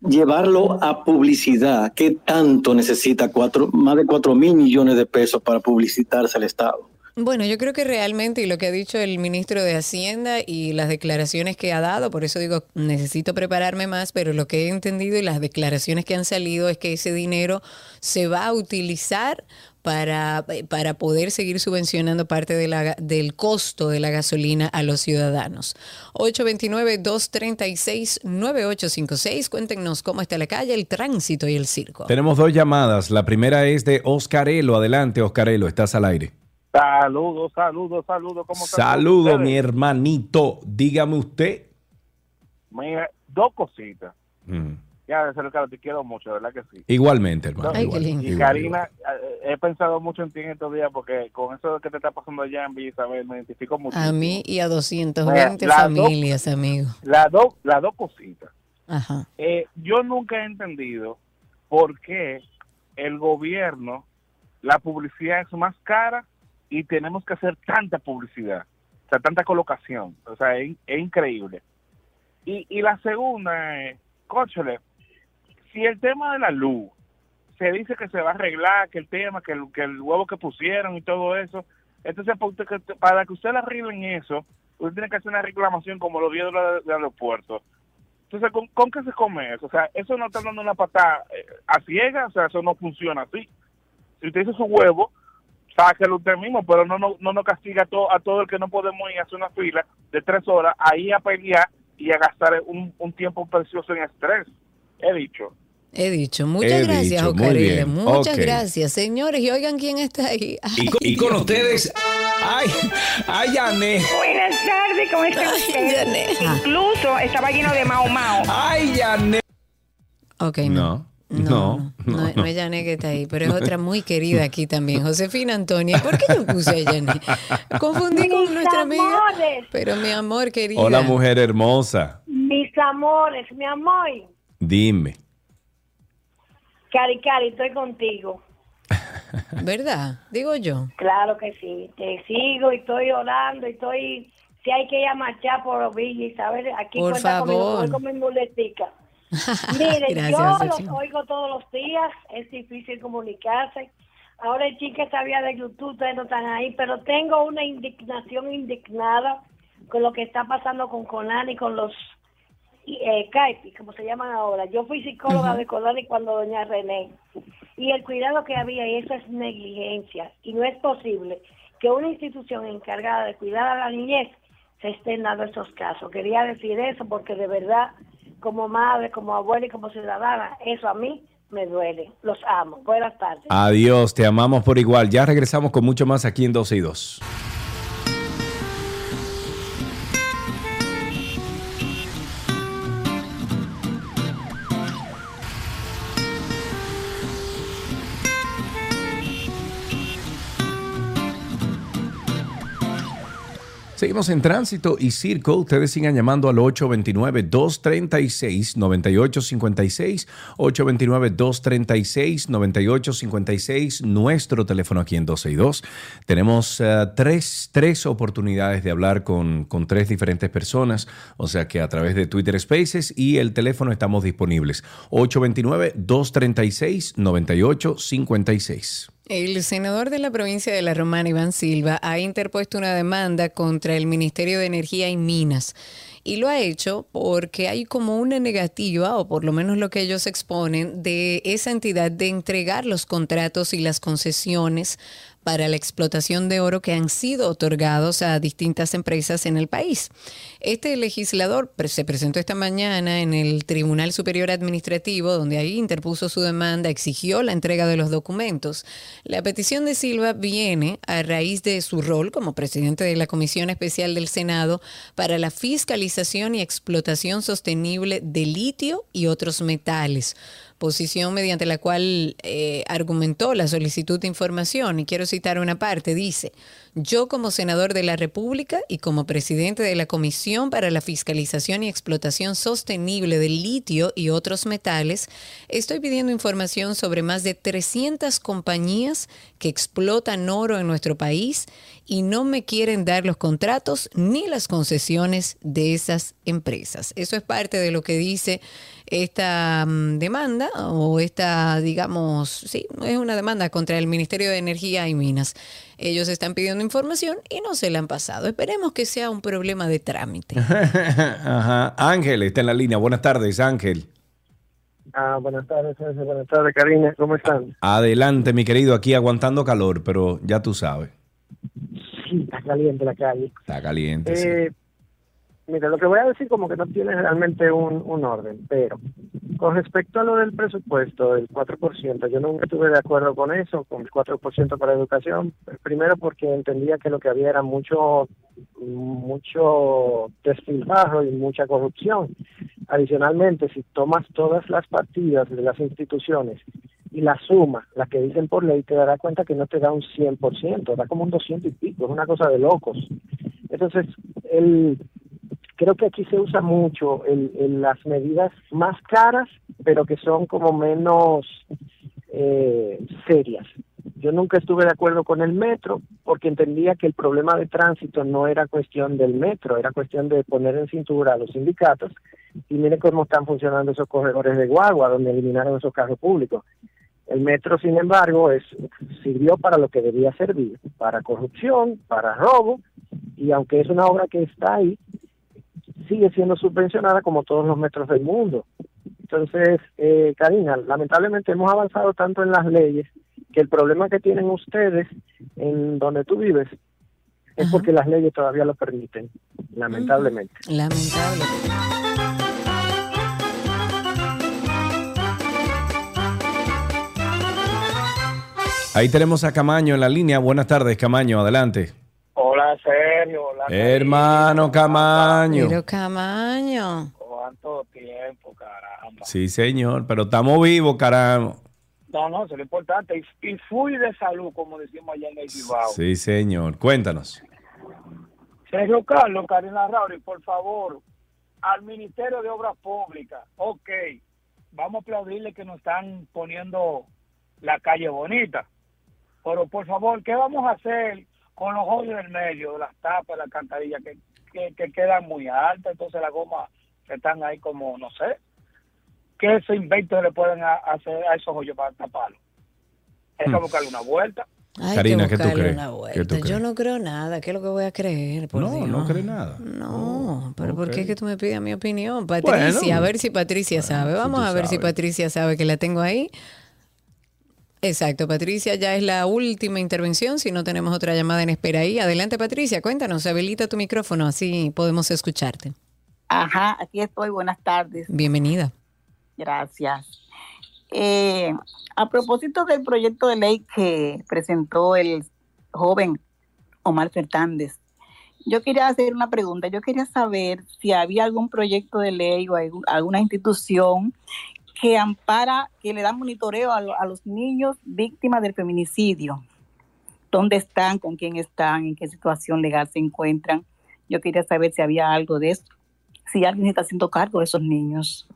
llevarlo a publicidad, ¿qué tanto necesita cuatro, más de cuatro mil millones de pesos para publicitarse al Estado? Bueno, yo creo que realmente, y lo que ha dicho el ministro de Hacienda y las declaraciones que ha dado, por eso digo, necesito prepararme más, pero lo que he entendido y las declaraciones que han salido es que ese dinero se va a utilizar para, para poder seguir subvencionando parte de la, del costo de la gasolina a los ciudadanos. 829-236-9856. Cuéntenos cómo está la calle, el tránsito y el circo. Tenemos dos llamadas. La primera es de Oscarelo. Adelante, Oscarelo, estás al aire. Saludos, saludos, saludos. ¿Cómo están Saludo, ustedes? mi hermanito. Dígame usted. Mira, dos cositas. Mm. Ya, Sergio, te quiero mucho, de verdad que sí. Igualmente, hermano. No, igual, y igual, Karina, eh, he pensado mucho en ti en estos días porque con eso que te está pasando allá en Villa me identifico mucho. A mí y a 220 Mira, las dos- familias, amigo. Las dos, las dos cositas. Ajá. Eh, yo nunca he entendido por qué el gobierno, la publicidad es más cara y tenemos que hacer tanta publicidad, o sea, tanta colocación, o sea, es, es increíble. Y, y la segunda es, cóchale, si el tema de la luz se dice que se va a arreglar, que el tema, que el, que el huevo que pusieron y todo eso, entonces para, que- usted le arreglen eso, usted tiene que hacer una reclamación como lo vio del aeropuerto. Entonces, ¿con, con qué se come eso? O sea, eso no está dando una patada eh, a ciega, o sea, eso no funciona así. Si usted hizo su huevo, sáquelo usted mismo, pero no no, no nos castiga a, to- a todo el que no podemos ir a hacer una fila de tres horas, ahí a pelear y a gastar un tiempo precioso en estrés. He dicho. He dicho. Muchas He gracias, dicho, bien. Muchas gracias. Señores, y oigan quién está ahí. Y con, y con ustedes, ay, ay, Yané. Buenas tardes, ¿cómo están ustedes? Incluso estaba lleno de Mao Mao. Ay, Yané. Ok, no. No, No, no, no es Yané que está ahí, pero es otra muy querida aquí también. Josefina Antonia. ¿Por qué yo puse a Yané? Confundí con nuestra amiga. amores. Pero mi amor querida. Hola, mujer hermosa. Mis amores, mi amor. Dime. Cari, Cari, estoy contigo. (laughs) ¿Verdad? Digo yo. Claro que sí. Te sigo y estoy orando y estoy... Si hay que ir a marchar por Villa Isabel, aquí Por cuenta conmigo, favor. voy con mi muletica. (laughs) Gracias, yo los oigo todos los días, es difícil comunicarse. Ahora el chica sabía de YouTube, ustedes no están ahí, pero tengo una indignación indignada con lo que está pasando con Conan y con los eh, CAIPI, como se llaman ahora. Yo fui psicóloga Ujú. de Conan y cuando doña René. Y el cuidado que había, y eso es negligencia. Y no es posible que una institución encargada de cuidar a la niñez se estén dando estos casos. Quería decir eso porque de verdad, como madre, como abuela y como ciudadana, eso a mí me duele. Los amo. Buenas tardes. Adiós, te amamos por igual. Ya regresamos con mucho más aquí en 12 y 2. Seguimos en tránsito y circo. Ustedes sigan llamando al 829-236-9856. 829-236-9856. Nuestro teléfono aquí en 262. Tenemos eh, tres, tres oportunidades de hablar con, con tres diferentes personas. O sea que a través de Twitter Spaces y el teléfono estamos disponibles. 829-236-9856. El senador de la provincia de La Romana, Iván Silva, ha interpuesto una demanda contra el Ministerio de Energía y Minas. Y lo ha hecho porque hay como una negativa, o por lo menos lo que ellos exponen, de esa entidad de entregar los contratos y las concesiones para la explotación de oro que han sido otorgados a distintas empresas en el país. Este legislador se presentó esta mañana en el Tribunal Superior Administrativo, donde ahí interpuso su demanda, exigió la entrega de los documentos. La petición de Silva viene a raíz de su rol como presidente de la Comisión Especial del Senado para la fiscalización y explotación sostenible de litio y otros metales posición mediante la cual eh, argumentó la solicitud de información. Y quiero citar una parte. Dice, yo como senador de la República y como presidente de la Comisión para la Fiscalización y Explotación Sostenible del Litio y otros metales, estoy pidiendo información sobre más de 300 compañías que explotan oro en nuestro país y no me quieren dar los contratos ni las concesiones de esas empresas. Eso es parte de lo que dice esta mm, demanda o esta, digamos, sí, es una demanda contra el Ministerio de Energía y Minas. Ellos están pidiendo información y no se la han pasado. Esperemos que sea un problema de trámite. (laughs) Ajá. Ángel está en la línea. Buenas tardes, Ángel. Ah, buenas tardes, Sergio. buenas tardes, Karina. ¿Cómo están? Adelante, mi querido, aquí aguantando calor, pero ya tú sabes. Sí, está caliente la calle. Está caliente. sí. Mira, lo que voy a decir como que no tiene realmente un, un orden, pero con respecto a lo del presupuesto, el 4%, yo nunca estuve de acuerdo con eso, con el 4% para educación. Primero porque entendía que lo que había era mucho, mucho despilfarro y mucha corrupción. Adicionalmente, si tomas todas las partidas de las instituciones y la suma, la que dicen por ley, te darás cuenta que no te da un 100%, da como un 200 y pico, es una cosa de locos. Entonces, el, creo que aquí se usa mucho el, el- las medidas más caras, pero que son como menos eh, serias. Yo nunca estuve de acuerdo con el metro porque entendía que el problema de tránsito no era cuestión del metro, era cuestión de poner en cintura a los sindicatos y miren cómo están funcionando esos corredores de guagua donde eliminaron esos carros públicos. El metro, sin embargo, es sirvió para lo que debía servir, para corrupción, para robo, y aunque es una obra que está ahí, sigue siendo subvencionada como todos los metros del mundo. Entonces, eh, Karina, lamentablemente hemos avanzado tanto en las leyes que el problema que tienen ustedes en donde tú vives es porque las leyes todavía lo permiten, lamentablemente. Lamentable. Ahí tenemos a Camaño en la línea. Buenas tardes, Camaño, adelante. Hola, Sergio. Hola, Hermano Camaño. Pero Camaño. ¿Cuánto tiempo, caramba? Sí, señor, pero estamos vivos, caramba. No, no, eso es lo importante. Y, y fui de salud, como decimos allá en el Cibao. Sí, señor. Cuéntanos. Sergio Carlos, Karina Rauri, por favor, al Ministerio de Obras Públicas, ok, vamos a aplaudirle que nos están poniendo la calle bonita, pero por favor, ¿qué vamos a hacer con los hoyos del medio, las tapas, las cantarillas, que, que, que quedan muy altas, entonces las gomas están ahí como, no sé, ¿qué se invento le pueden a- hacer a esos hoyos para taparlos? Hay que Hmm. buscarle una vuelta. Hay Karina, que ¿qué tú buscarle crees? una ¿Qué vuelta. tú Yo no creo nada. ¿Qué es lo que voy a creer? Por No, Dios? no cree nada. No, pero ¿por ok. qué es que tú me pides mi opinión? Patricia, Bueno. a ver si Patricia sabe. Vamos a ver si. Patricia sabe que la tengo ahí. Exacto, Patricia, ya es la última intervención. Si no tenemos otra llamada en espera ahí. Adelante, Patricia, cuéntanos. Habilita tu micrófono, así podemos escucharte. Ajá, aquí estoy. Buenas tardes. Bienvenida. Gracias. Eh, a propósito del proyecto de ley que presentó el joven Omar Fernández, yo quería hacer una pregunta. Yo quería saber si había algún proyecto de ley o alguna institución que ampara, que le da monitoreo a, lo- a los niños víctimas del feminicidio. ¿Dónde están? ¿Con quién están? ¿En qué situación legal se encuentran? Yo quería saber si había algo de eso, si alguien está haciendo cargo de esos niños.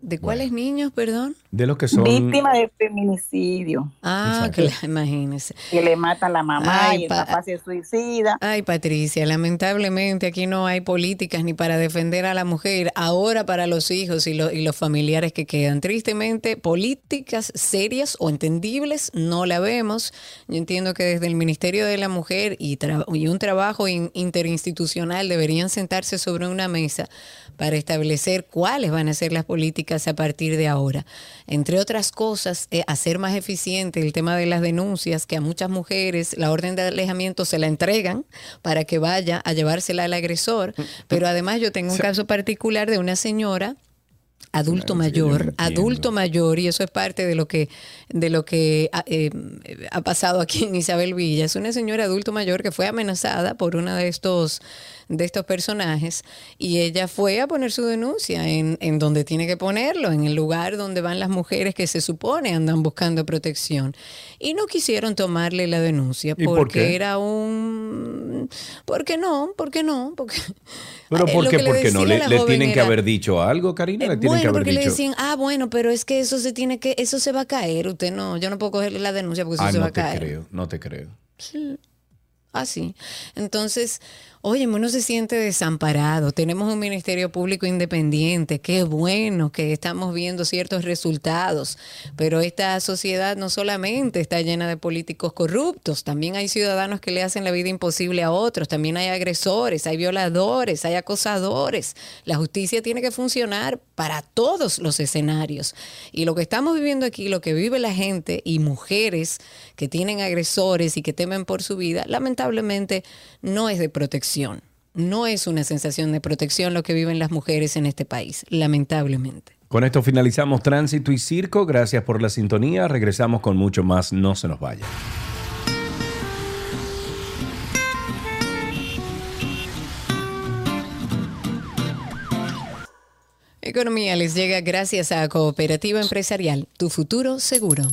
¿De cuáles niños, perdón? De los que son... Víctima de feminicidio. Ah, claro, imagínese. Que le matan la mamá Ay, y el pa- papá se suicida. Ay, Patricia, lamentablemente aquí no hay políticas ni para defender a la mujer, ahora para los hijos y, lo- y los familiares que quedan. Tristemente, políticas serias o entendibles no la vemos. Yo entiendo que desde el Ministerio de la Mujer y, tra- y un trabajo in- interinstitucional deberían sentarse sobre una mesa para establecer cuáles van a ser las políticas a partir de ahora. Entre otras cosas, eh, hacer más eficiente el tema de las denuncias, que a muchas mujeres la orden de alejamiento se la entregan para que vaya a llevársela al agresor. Pero además yo tengo un caso particular de una señora adulto mayor, adulto mayor, y eso es parte de lo que, de lo que ha, eh, ha pasado aquí en Isabel Villa. Es una señora adulto mayor que fue amenazada por uno de estos, de estos personajes y ella fue a poner su denuncia en, en donde tiene que ponerlo, en el lugar donde van las mujeres que se supone andan buscando protección. Y no quisieron tomarle la denuncia ¿Y por porque qué? era un... ¿Por qué no? ¿Por qué no? Porque (laughs) Pero (laughs) Eh, ¿por qué? le ¿Por qué no? ¿Le, le tienen que haber dicho algo, Karina? ¿Le tienen que haber porque le dicho? decían, ah, bueno, pero es que eso se tiene que, eso se va a caer. Usted no, yo no puedo cogerle la denuncia porque eso Ah, se va no a te caer. creo, no te creo. Sí. Así. Entonces, oye, uno se siente desamparado. Tenemos un Ministerio Público independiente. Qué bueno que estamos viendo ciertos resultados. Pero esta sociedad no solamente está llena de políticos corruptos, también hay ciudadanos que le hacen la vida imposible a otros. También hay agresores, hay violadores, hay acosadores. La justicia tiene que funcionar para todos los escenarios. Y lo que estamos viviendo aquí, lo que vive la gente y mujeres que tienen agresores y que temen por su vida, lamentablemente no es de protección. No es una sensación de protección lo que viven las mujeres en este país, lamentablemente. Con esto finalizamos Tránsito y Circo. Gracias por la sintonía. Regresamos con mucho más. No se nos vaya. Economía les llega gracias a Cooperativa Empresarial, tu futuro seguro.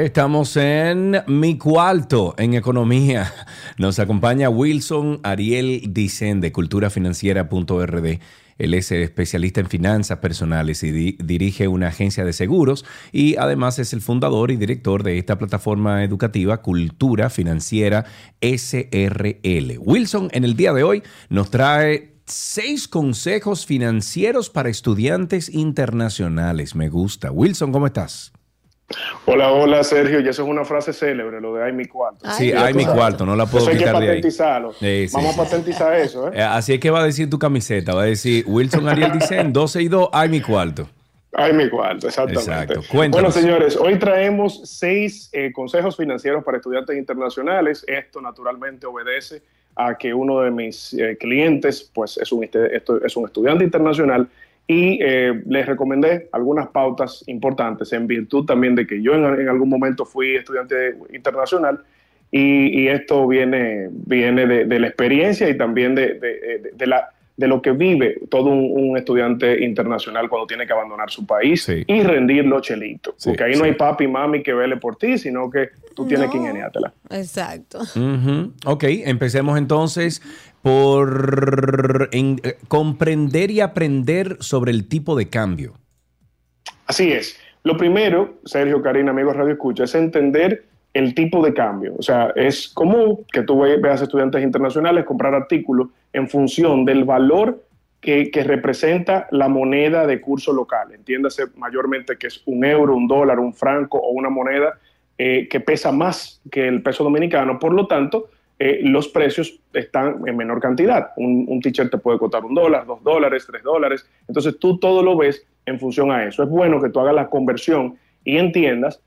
Estamos en Mi Cuarto, en Economía. Nos acompaña Wilson Ariel Dicen de culturafinanciera.rd. Él es especialista en finanzas personales y di- dirige una agencia de seguros y además es el fundador y director de esta plataforma educativa Cultura Financiera SRL. Wilson en el día de hoy nos trae seis consejos financieros para estudiantes internacionales. Me gusta. Wilson, ¿cómo estás? Hola, hola Sergio, y eso es una frase célebre, lo de ay mi cuarto. Sí, hay mi cuarto, no la puedo Eso hay que quitar de ahí. patentizarlo. Sí, sí. Vamos a patentizar eso, ¿eh? Eh, Así es que va a decir tu camiseta, va a decir Wilson Ariel Dicen, 12 y 2, hay mi cuarto. Ay mi cuarto, exactamente. Exacto. Bueno, Cuéntanos. señores, hoy traemos seis eh, consejos financieros para estudiantes internacionales. Esto naturalmente obedece a que uno de mis eh, clientes, pues es un, este- esto- es un estudiante internacional y eh, les recomendé algunas pautas importantes en virtud también de que yo en, en algún momento fui estudiante internacional y, y esto viene, viene de, de la experiencia y también de, de- de- de la, de lo que vive todo un, un estudiante internacional cuando tiene que abandonar su país y rendirlo chelito. Porque ahí no hay papi y mami que vele por ti, sino que tú tienes No. que ingeniártela. Exacto. Ujú. Ok, empecemos entonces por eh, comprender y aprender sobre el tipo de cambio. Así es. Lo primero, Sergio, Karina, amigos Radio Escucha, es entender el tipo de cambio. O sea, es común que tú ve- veas estudiantes internacionales comprar artículos en función del valor que, que representa la moneda de curso local. Entiéndase mayormente que es un euro, un dólar, un franco o una moneda eh, que pesa más que el peso dominicano. Por lo tanto, eh, los precios están en menor cantidad. Un, un t-shirt te puede costar un dólar, dos dólares, tres dólares. Entonces tú todo lo ves en función a eso. Es bueno que tú hagas la conversión y entiendas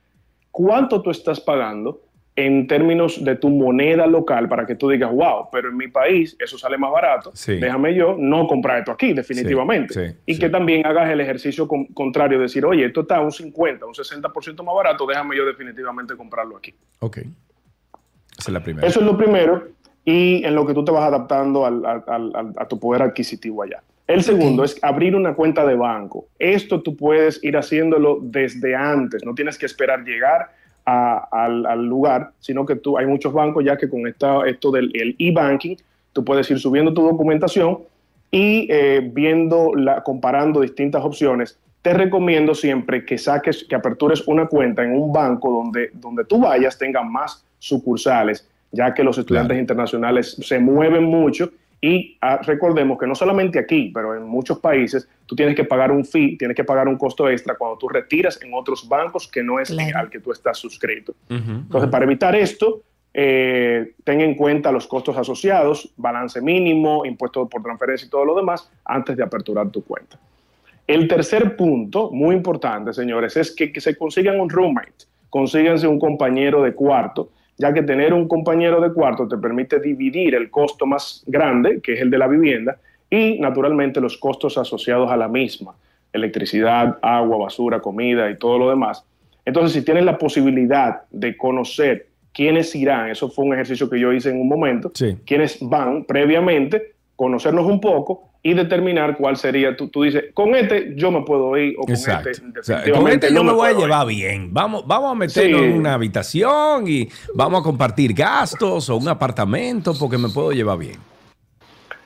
cuánto tú estás pagando en términos de tu moneda local para que tú digas, wow, pero en mi país eso sale más barato, Sí. déjame yo no comprar esto aquí, definitivamente. Sí, sí, y que también hagas el ejercicio con- contrario, decir, oye, esto está un 50, un 60% más barato, déjame yo definitivamente comprarlo aquí. Ok. Esa es la primera. Eso es lo primero y en lo que tú te vas adaptando al- al- al- a tu poder adquisitivo allá. El segundo es abrir una cuenta de banco. Esto tú puedes ir haciéndolo desde antes, no tienes que esperar llegar a- al, al lugar, sino que tú hay muchos bancos ya que con esta, esto del el e-banking, tú puedes ir subiendo tu documentación y eh, viendo, la, comparando distintas opciones. Te recomiendo siempre que saques, que apertures una cuenta en un banco donde, donde tú vayas tenga más sucursales, ya que los estudiantes internacionales se mueven mucho y ah, recordemos que no solamente aquí, pero en muchos países, tú tienes que pagar un fee, tienes que pagar un costo extra cuando tú retiras en otros bancos que no es al que tú estás suscrito. Entonces, para evitar esto, eh, ten en cuenta los costos asociados, balance mínimo, impuesto por transferencia y todo lo demás antes de aperturar tu cuenta. El tercer punto, muy importante, señores, es que, que se consigan un roommate, consíganse un compañero de cuarto, ya que tener un compañero de cuarto te permite dividir el costo más grande, que es el de la vivienda, y naturalmente los costos asociados a la misma, electricidad, agua, basura, comida y todo lo demás. Entonces, si tienes la posibilidad de conocer quiénes irán, eso fue un ejercicio que yo hice en un momento, quiénes van previamente, conocernos un poco y determinar cuál sería, tú, tú dices, con este yo me puedo ir o con Exacto. este O sea, con este yo no me voy a ir. llevar bien. Vamos, vamos a meternos Sí. en una habitación y vamos a compartir gastos o un apartamento porque me puedo llevar bien.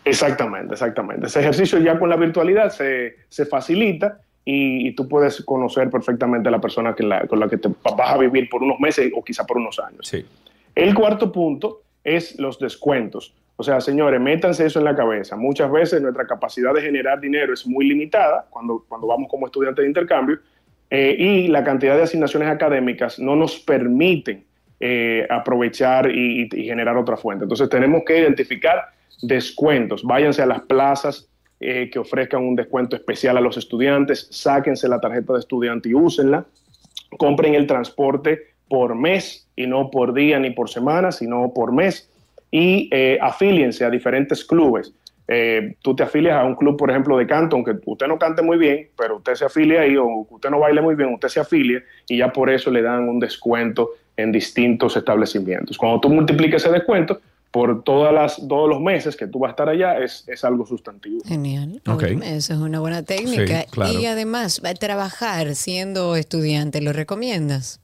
Exactamente, exactamente. Ese ejercicio ya con la virtualidad se, se facilita y, y tú puedes conocer perfectamente a la persona que la- con la que te vas a vivir por unos meses o quizá por unos años. El cuarto punto es los descuentos. O sea, señores, métanse eso en la cabeza. Muchas veces nuestra capacidad de generar dinero es muy limitada cuando, cuando vamos como estudiantes de intercambio eh, y la cantidad de asignaciones académicas no nos permiten eh, aprovechar y, generar otra fuente. Entonces tenemos que identificar descuentos. Váyanse a las plazas eh, que ofrezcan un descuento especial a los estudiantes, sáquense la tarjeta de estudiante y úsenla compren el transporte por mes y no por día ni por semana, sino por mes y eh, afíliense a diferentes clubes. Eh, tú te afilias a un club, por ejemplo, de canto, aunque usted no cante muy bien, pero usted se afilia ahí, o usted no baile muy bien, usted se afilia y ya por eso le dan un descuento en distintos establecimientos. Cuando tú multiplicas ese descuento por todas las, todos los meses que tú vas a estar allá, es, es algo sustantivo. Genial. Ok. Óyeme, Eso es una buena técnica. Sí, claro. Y además, va a trabajar siendo estudiante, ¿lo recomiendas?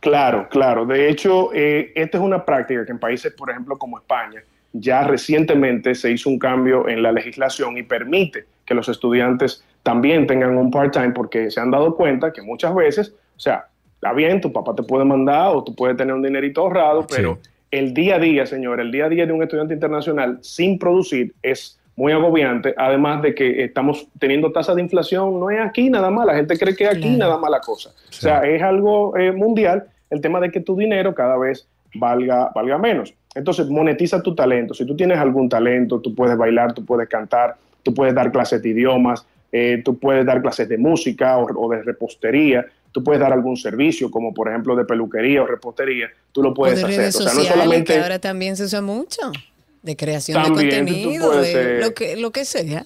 Claro, claro. De hecho, eh, esta es una práctica que en países, por ejemplo, como España, ya recientemente se hizo un cambio en la legislación y permite que los estudiantes también tengan un part-time porque se han dado cuenta que muchas veces, o sea, está bien, tu papá te puede mandar o tú puedes tener un dinerito ahorrado, pero el día a día, señor, el día a día de un estudiante internacional sin producir es muy agobiante, además de que estamos teniendo tasa de inflación, no es aquí nada más, la gente cree que es aquí nada más la cosa. O sea, es algo eh, mundial el tema de que tu dinero cada vez valga, valga menos. Entonces, monetiza tu talento. Si tú tienes algún talento, tú puedes bailar, tú puedes cantar, tú puedes dar clases de idiomas, eh, tú puedes dar clases de música o, o de repostería, tú puedes dar algún servicio, como por ejemplo de peluquería o repostería, tú lo puedes o de hacer. redes O sea, no sociales, solamente... que ahora también se usa mucho. De creación También, de contenido, puedes, de lo, que, lo que sea.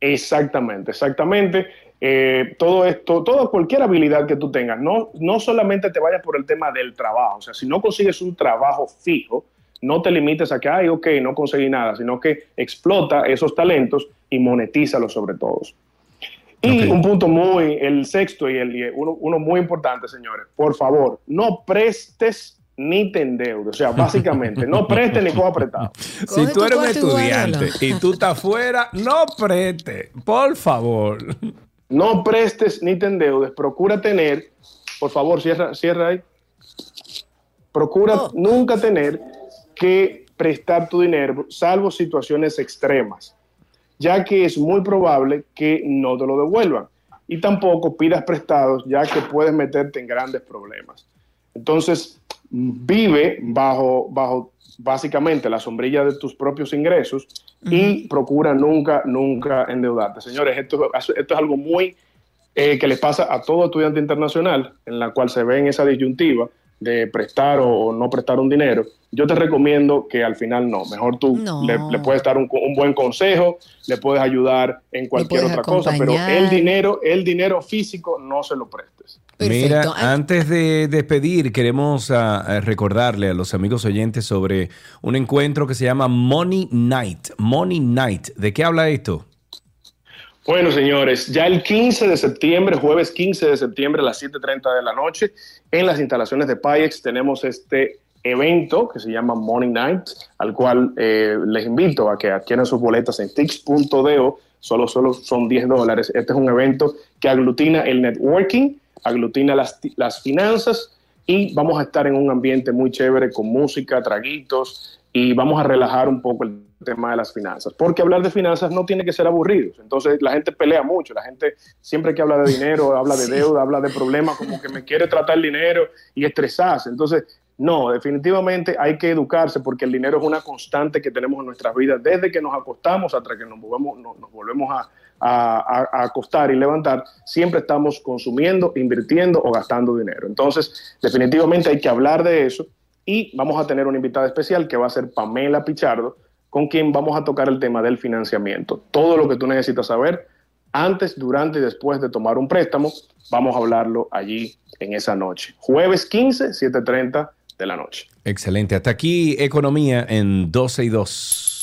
Exactamente, exactamente. Eh, todo esto, toda cualquier habilidad que tú tengas, no, no solamente te vayas por el tema del trabajo, o sea, si no consigues un trabajo fijo, no te limites a que, ay, ok, no conseguí nada, sino que explota esos talentos y monetízalos sobre todos. Y un punto muy, el sexto y el uno, uno muy importante, señores, por favor, no prestes ni te endeudes. O sea, básicamente, no prestes ni coja prestado. (laughs) Si tú eres un estudiante y tú estás afuera, no preste, por favor. No prestes ni te endeudes. Procura tener, por favor, cierra, cierra ahí. Procura nunca tener que prestar tu dinero, salvo situaciones extremas, ya que es muy probable que no te lo devuelvan. Y tampoco pidas prestados, ya que puedes meterte en grandes problemas. Entonces, vive bajo, bajo básicamente la sombrilla de tus propios ingresos y procura nunca, nunca endeudarte. Señores, esto, esto es algo muy eh, que le pasa a todo estudiante internacional, en la cual se ve en esa disyuntiva de prestar o, o no prestar un dinero, yo te recomiendo que al final no. Mejor tú No. le, le puedes dar un, un buen consejo, le puedes ayudar en cualquier otra cosa, pero el dinero, el dinero físico no se lo prestes. Mira, antes de despedir, queremos ah, ah, recordarle a los amigos oyentes sobre un encuentro que se llama Money Night. Money Night. ¿De qué habla esto? Bueno, señores, ya el 15 de septiembre, jueves 15 de septiembre a las 7.30 de la noche, en las instalaciones de Payex tenemos este evento que se llama Morning Night, al cual eh, les invito a que adquieran sus boletas en tix.do, solo, solo son 10 dólares. Este es un evento que aglutina el networking, aglutina las, las finanzas y vamos a estar en un ambiente muy chévere con música, traguitos y vamos a relajar un poco el tema de las finanzas, porque hablar de finanzas no tiene que ser aburrido. Entonces la gente pelea mucho, la gente siempre que habla de dinero, habla de deuda, habla de problemas, como que me quiere tratar el dinero y estresarse. Entonces, no, definitivamente hay que educarse porque el dinero es una constante que tenemos en nuestras vidas desde que nos acostamos hasta que nos volvemos, no- nos volvemos a, a- a- a acostar y levantar, siempre estamos consumiendo, invirtiendo o gastando dinero. Entonces, definitivamente hay que hablar de eso y vamos a tener una invitada especial que va a ser Pamela Pichardo, con quien vamos a tocar el tema del financiamiento. Todo lo que tú necesitas saber antes, durante y después de tomar un préstamo, vamos a hablarlo allí en esa noche. Jueves 15, 7.30 de la noche. Excelente. Hasta aquí, Economía en 12 y 2.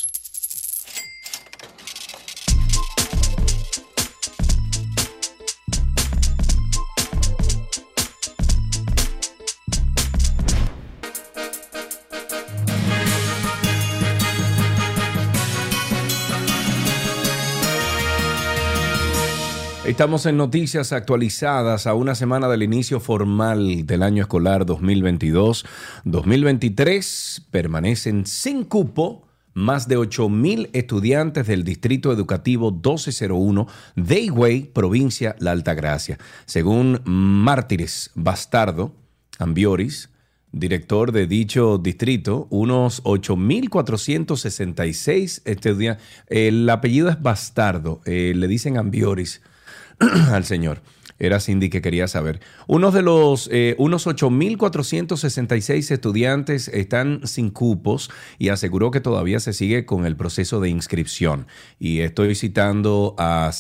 Estamos en noticias actualizadas a una semana del inicio formal del año escolar 2022-2023. Permanecen sin cupo más de 8 mil estudiantes del Distrito Educativo 1201 de Higüey, provincia La Altagracia. Según Mártires Bastardo Ambioris, director de dicho distrito, unos 8.466 estudiantes. El apellido es Bastardo, eh, le dicen Ambioris (clears throat) al señor. Era Cindy que quería saber. Unos de los, eh, unos 8.466 estudiantes están sin cupos y aseguró que todavía se sigue con el proceso de inscripción. Y estoy citando a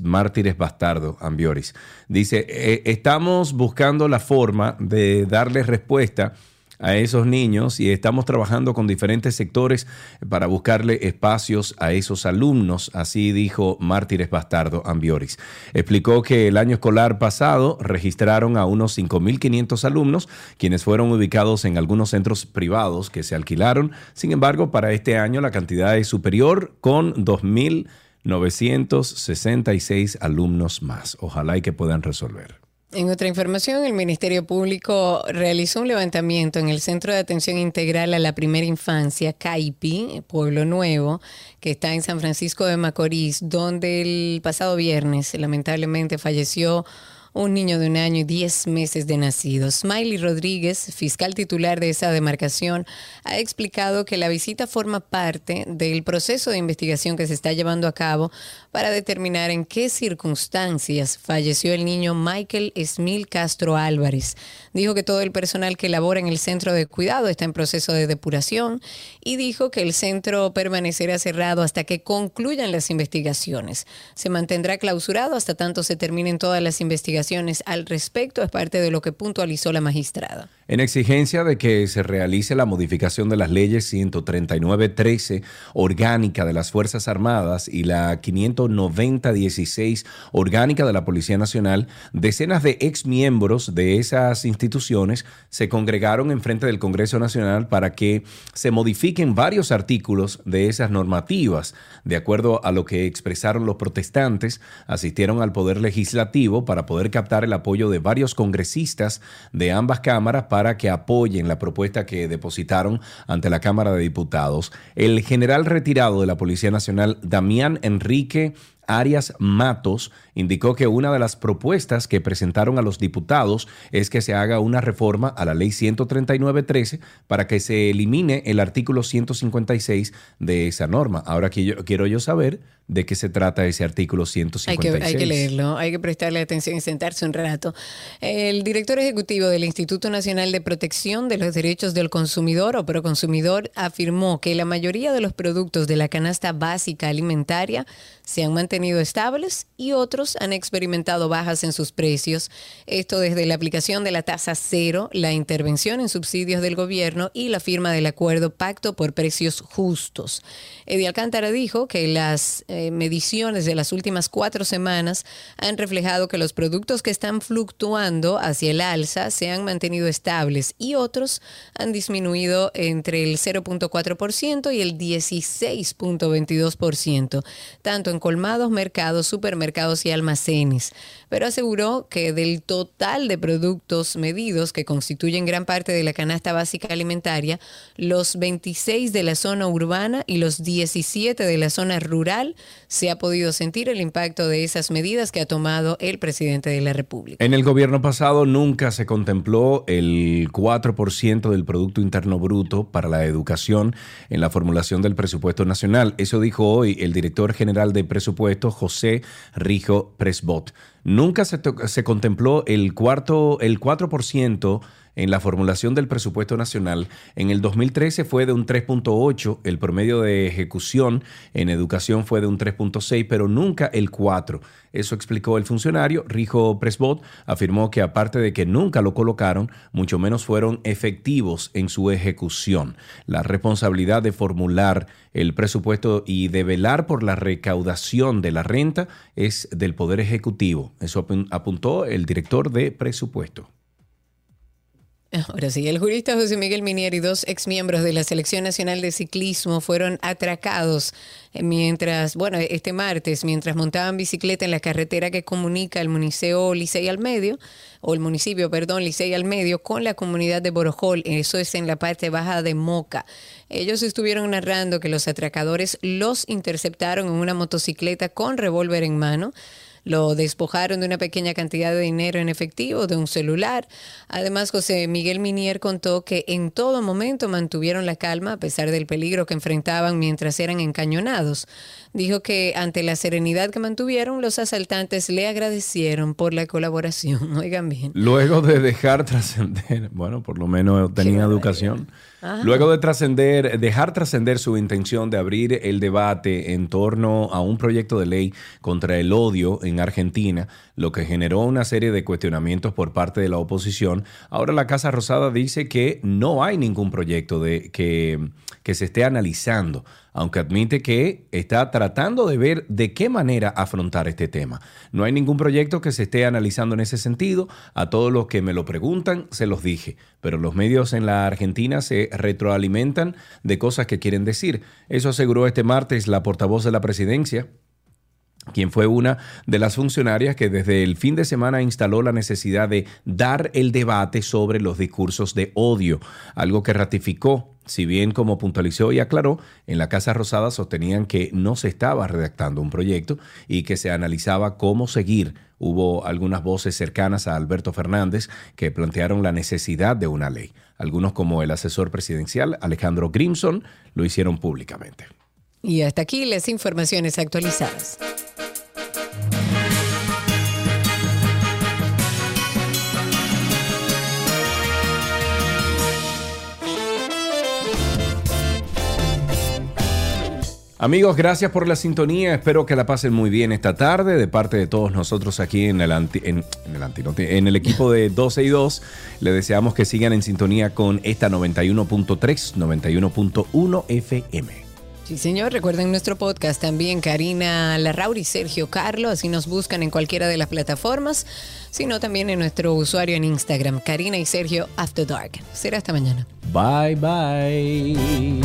Mártires Bastardo, Ambioris. Dice, "Eh, estamos buscando la forma de darle respuesta a esos niños y estamos trabajando con diferentes sectores para buscarle espacios a esos alumnos, así dijo Mártires Bastardo Ambioris. Explicó que el año escolar pasado registraron a unos 5.500 alumnos, quienes fueron ubicados en algunos centros privados que se alquilaron. Sin embargo, para este año la cantidad es superior con 2.966 alumnos más. Ojalá y que puedan resolver. En otra información, el Ministerio Público realizó un levantamiento en el Centro de Atención Integral a la Primera Infancia, CAIPI, Pueblo Nuevo, que está en San Francisco de Macorís, donde el pasado viernes lamentablemente falleció un niño de un año y diez meses de nacido. Smiley Rodríguez, fiscal titular de esa demarcación, ha explicado que la visita forma parte del proceso de investigación que se está llevando a cabo para determinar en qué circunstancias falleció el niño Michael Esmil Castro Álvarez. Dijo que todo el personal que labora en el centro de cuidado está en proceso de depuración y dijo que el centro permanecerá cerrado hasta que concluyan las investigaciones. Se mantendrá clausurado hasta tanto se terminen todas las investigaciones al respecto, es parte de lo que puntualizó la magistrada. En exigencia de que se realice la modificación de las leyes 139.13 orgánica de las Fuerzas Armadas y la 590.16 orgánica de la Policía Nacional, decenas de exmiembros de esas instituciones se congregaron en frente del Congreso Nacional para que se modifiquen varios artículos de esas normativas. De acuerdo a lo que expresaron los protestantes, asistieron al Poder Legislativo para poder captar el apoyo de varios congresistas de ambas cámaras para que apoyen la propuesta que depositaron ante la Cámara de Diputados. El general retirado de la Policía Nacional, Damián Enrique Arias Matos indicó que una de las propuestas que presentaron a los diputados es que se haga una reforma a la ley 139.13 para que se elimine el artículo 156 de esa norma. Ahora quiero, quiero yo saber de qué se trata ese artículo Hay 156. que, hay que leerlo, hay que prestarle atención y sentarse un rato. El director ejecutivo del Instituto Nacional de Protección de los Derechos del Consumidor o Proconsumidor afirmó que la mayoría de los productos de la canasta básica alimentaria se han mantenido estables y otros han experimentado bajas en sus precios. Esto desde la aplicación de la tasa cero, la intervención en subsidios del gobierno y la firma del acuerdo Pacto por Precios Justos. Eddie Alcántara dijo que las eh, mediciones de las últimas cuatro semanas han reflejado que los productos que están fluctuando hacia el alza se han mantenido estables y otros han disminuido entre el 0.4% y el 16.22%, tanto en colmados, mercados, supermercados y almacenes. Pero aseguró que del total de productos medidos que constituyen gran parte de la canasta básica alimentaria, los 26 de la zona urbana y los 17 de la zona rural se ha podido sentir el impacto de esas medidas que ha tomado el presidente de la República. En el gobierno pasado nunca se contempló el 4% del Producto Interno Bruto para la educación en la formulación del presupuesto nacional. Eso dijo hoy el director general de presupuesto, José Rijo Presbot. Nunca se, se contempló el, cuarto, el 4% en la formulación del presupuesto nacional. En el 2013 fue de un 3.8, el promedio de ejecución en educación fue de un 3.6, pero nunca el 4. Eso explicó el funcionario. Rijo Presbot afirmó que aparte de que nunca lo colocaron, mucho menos fueron efectivos en su ejecución. La responsabilidad de formular el presupuesto y de velar por la recaudación de la renta es del Poder Ejecutivo. Eso apun- apuntó el director de presupuesto. (laughs) Ahora sí, el jurista José Miguel Minier y dos exmiembros de la Selección Nacional de Ciclismo fueron atracados mientras, bueno, este martes, mientras montaban bicicleta en la carretera que comunica el municipio Licey al Medio, o el municipio, perdón, Licey al Medio, con la comunidad de Borojol. Eso es en la parte baja de Moca. Ellos estuvieron narrando que los atracadores los interceptaron en una motocicleta con revólver en mano. Lo despojaron de una pequeña cantidad de dinero en efectivo, de un celular. Además, José Miguel Minier contó que en todo momento mantuvieron la calma a pesar del peligro que enfrentaban mientras eran encañonados. Dijo que ante la serenidad que mantuvieron, los asaltantes le agradecieron por la colaboración. (laughs) Oigan bien. Luego de dejar trascender, bueno, por lo menos tenía educación. Ajá. Luego de trascender, dejar trascender su intención de abrir el debate en torno a un proyecto de ley contra el odio en Argentina, lo que generó una serie de cuestionamientos por parte de la oposición, ahora la Casa Rosada dice que no hay ningún proyecto de, que, que se esté analizando, aunque admite que está tratando de ver de qué manera afrontar este tema. No hay ningún proyecto que se esté analizando en ese sentido. A todos los que me lo preguntan, se los dije. Pero los medios en la Argentina se retroalimentan de cosas que quieren decir. Eso aseguró este martes la portavoz de la presidencia, quien fue una de las funcionarias que desde el fin de semana instaló la necesidad de dar el debate sobre los discursos de odio, algo que ratificó, si bien como puntualizó y aclaró, en la Casa Rosada sostenían que no se estaba redactando un proyecto y que se analizaba cómo seguir. Hubo algunas voces cercanas a Alberto Fernández que plantearon la necesidad de una ley. Algunos como el asesor presidencial Alejandro Grimson lo hicieron públicamente. Y hasta aquí las informaciones actualizadas. Amigos, gracias por la sintonía. Espero que la pasen muy bien esta tarde de parte de todos nosotros aquí en el, anti- en, en el, anti- no, en el equipo de (laughs) 12 y 2. Les deseamos que sigan en sintonía con esta 91.3, 91.1 FM. Sí, señor. Recuerden nuestro podcast también, Karina Larrauri y Sergio Carlo. Así nos buscan en cualquiera de las plataformas, sino también en nuestro usuario en Instagram, Karina y Sergio After Dark. Será hasta mañana. Bye, bye.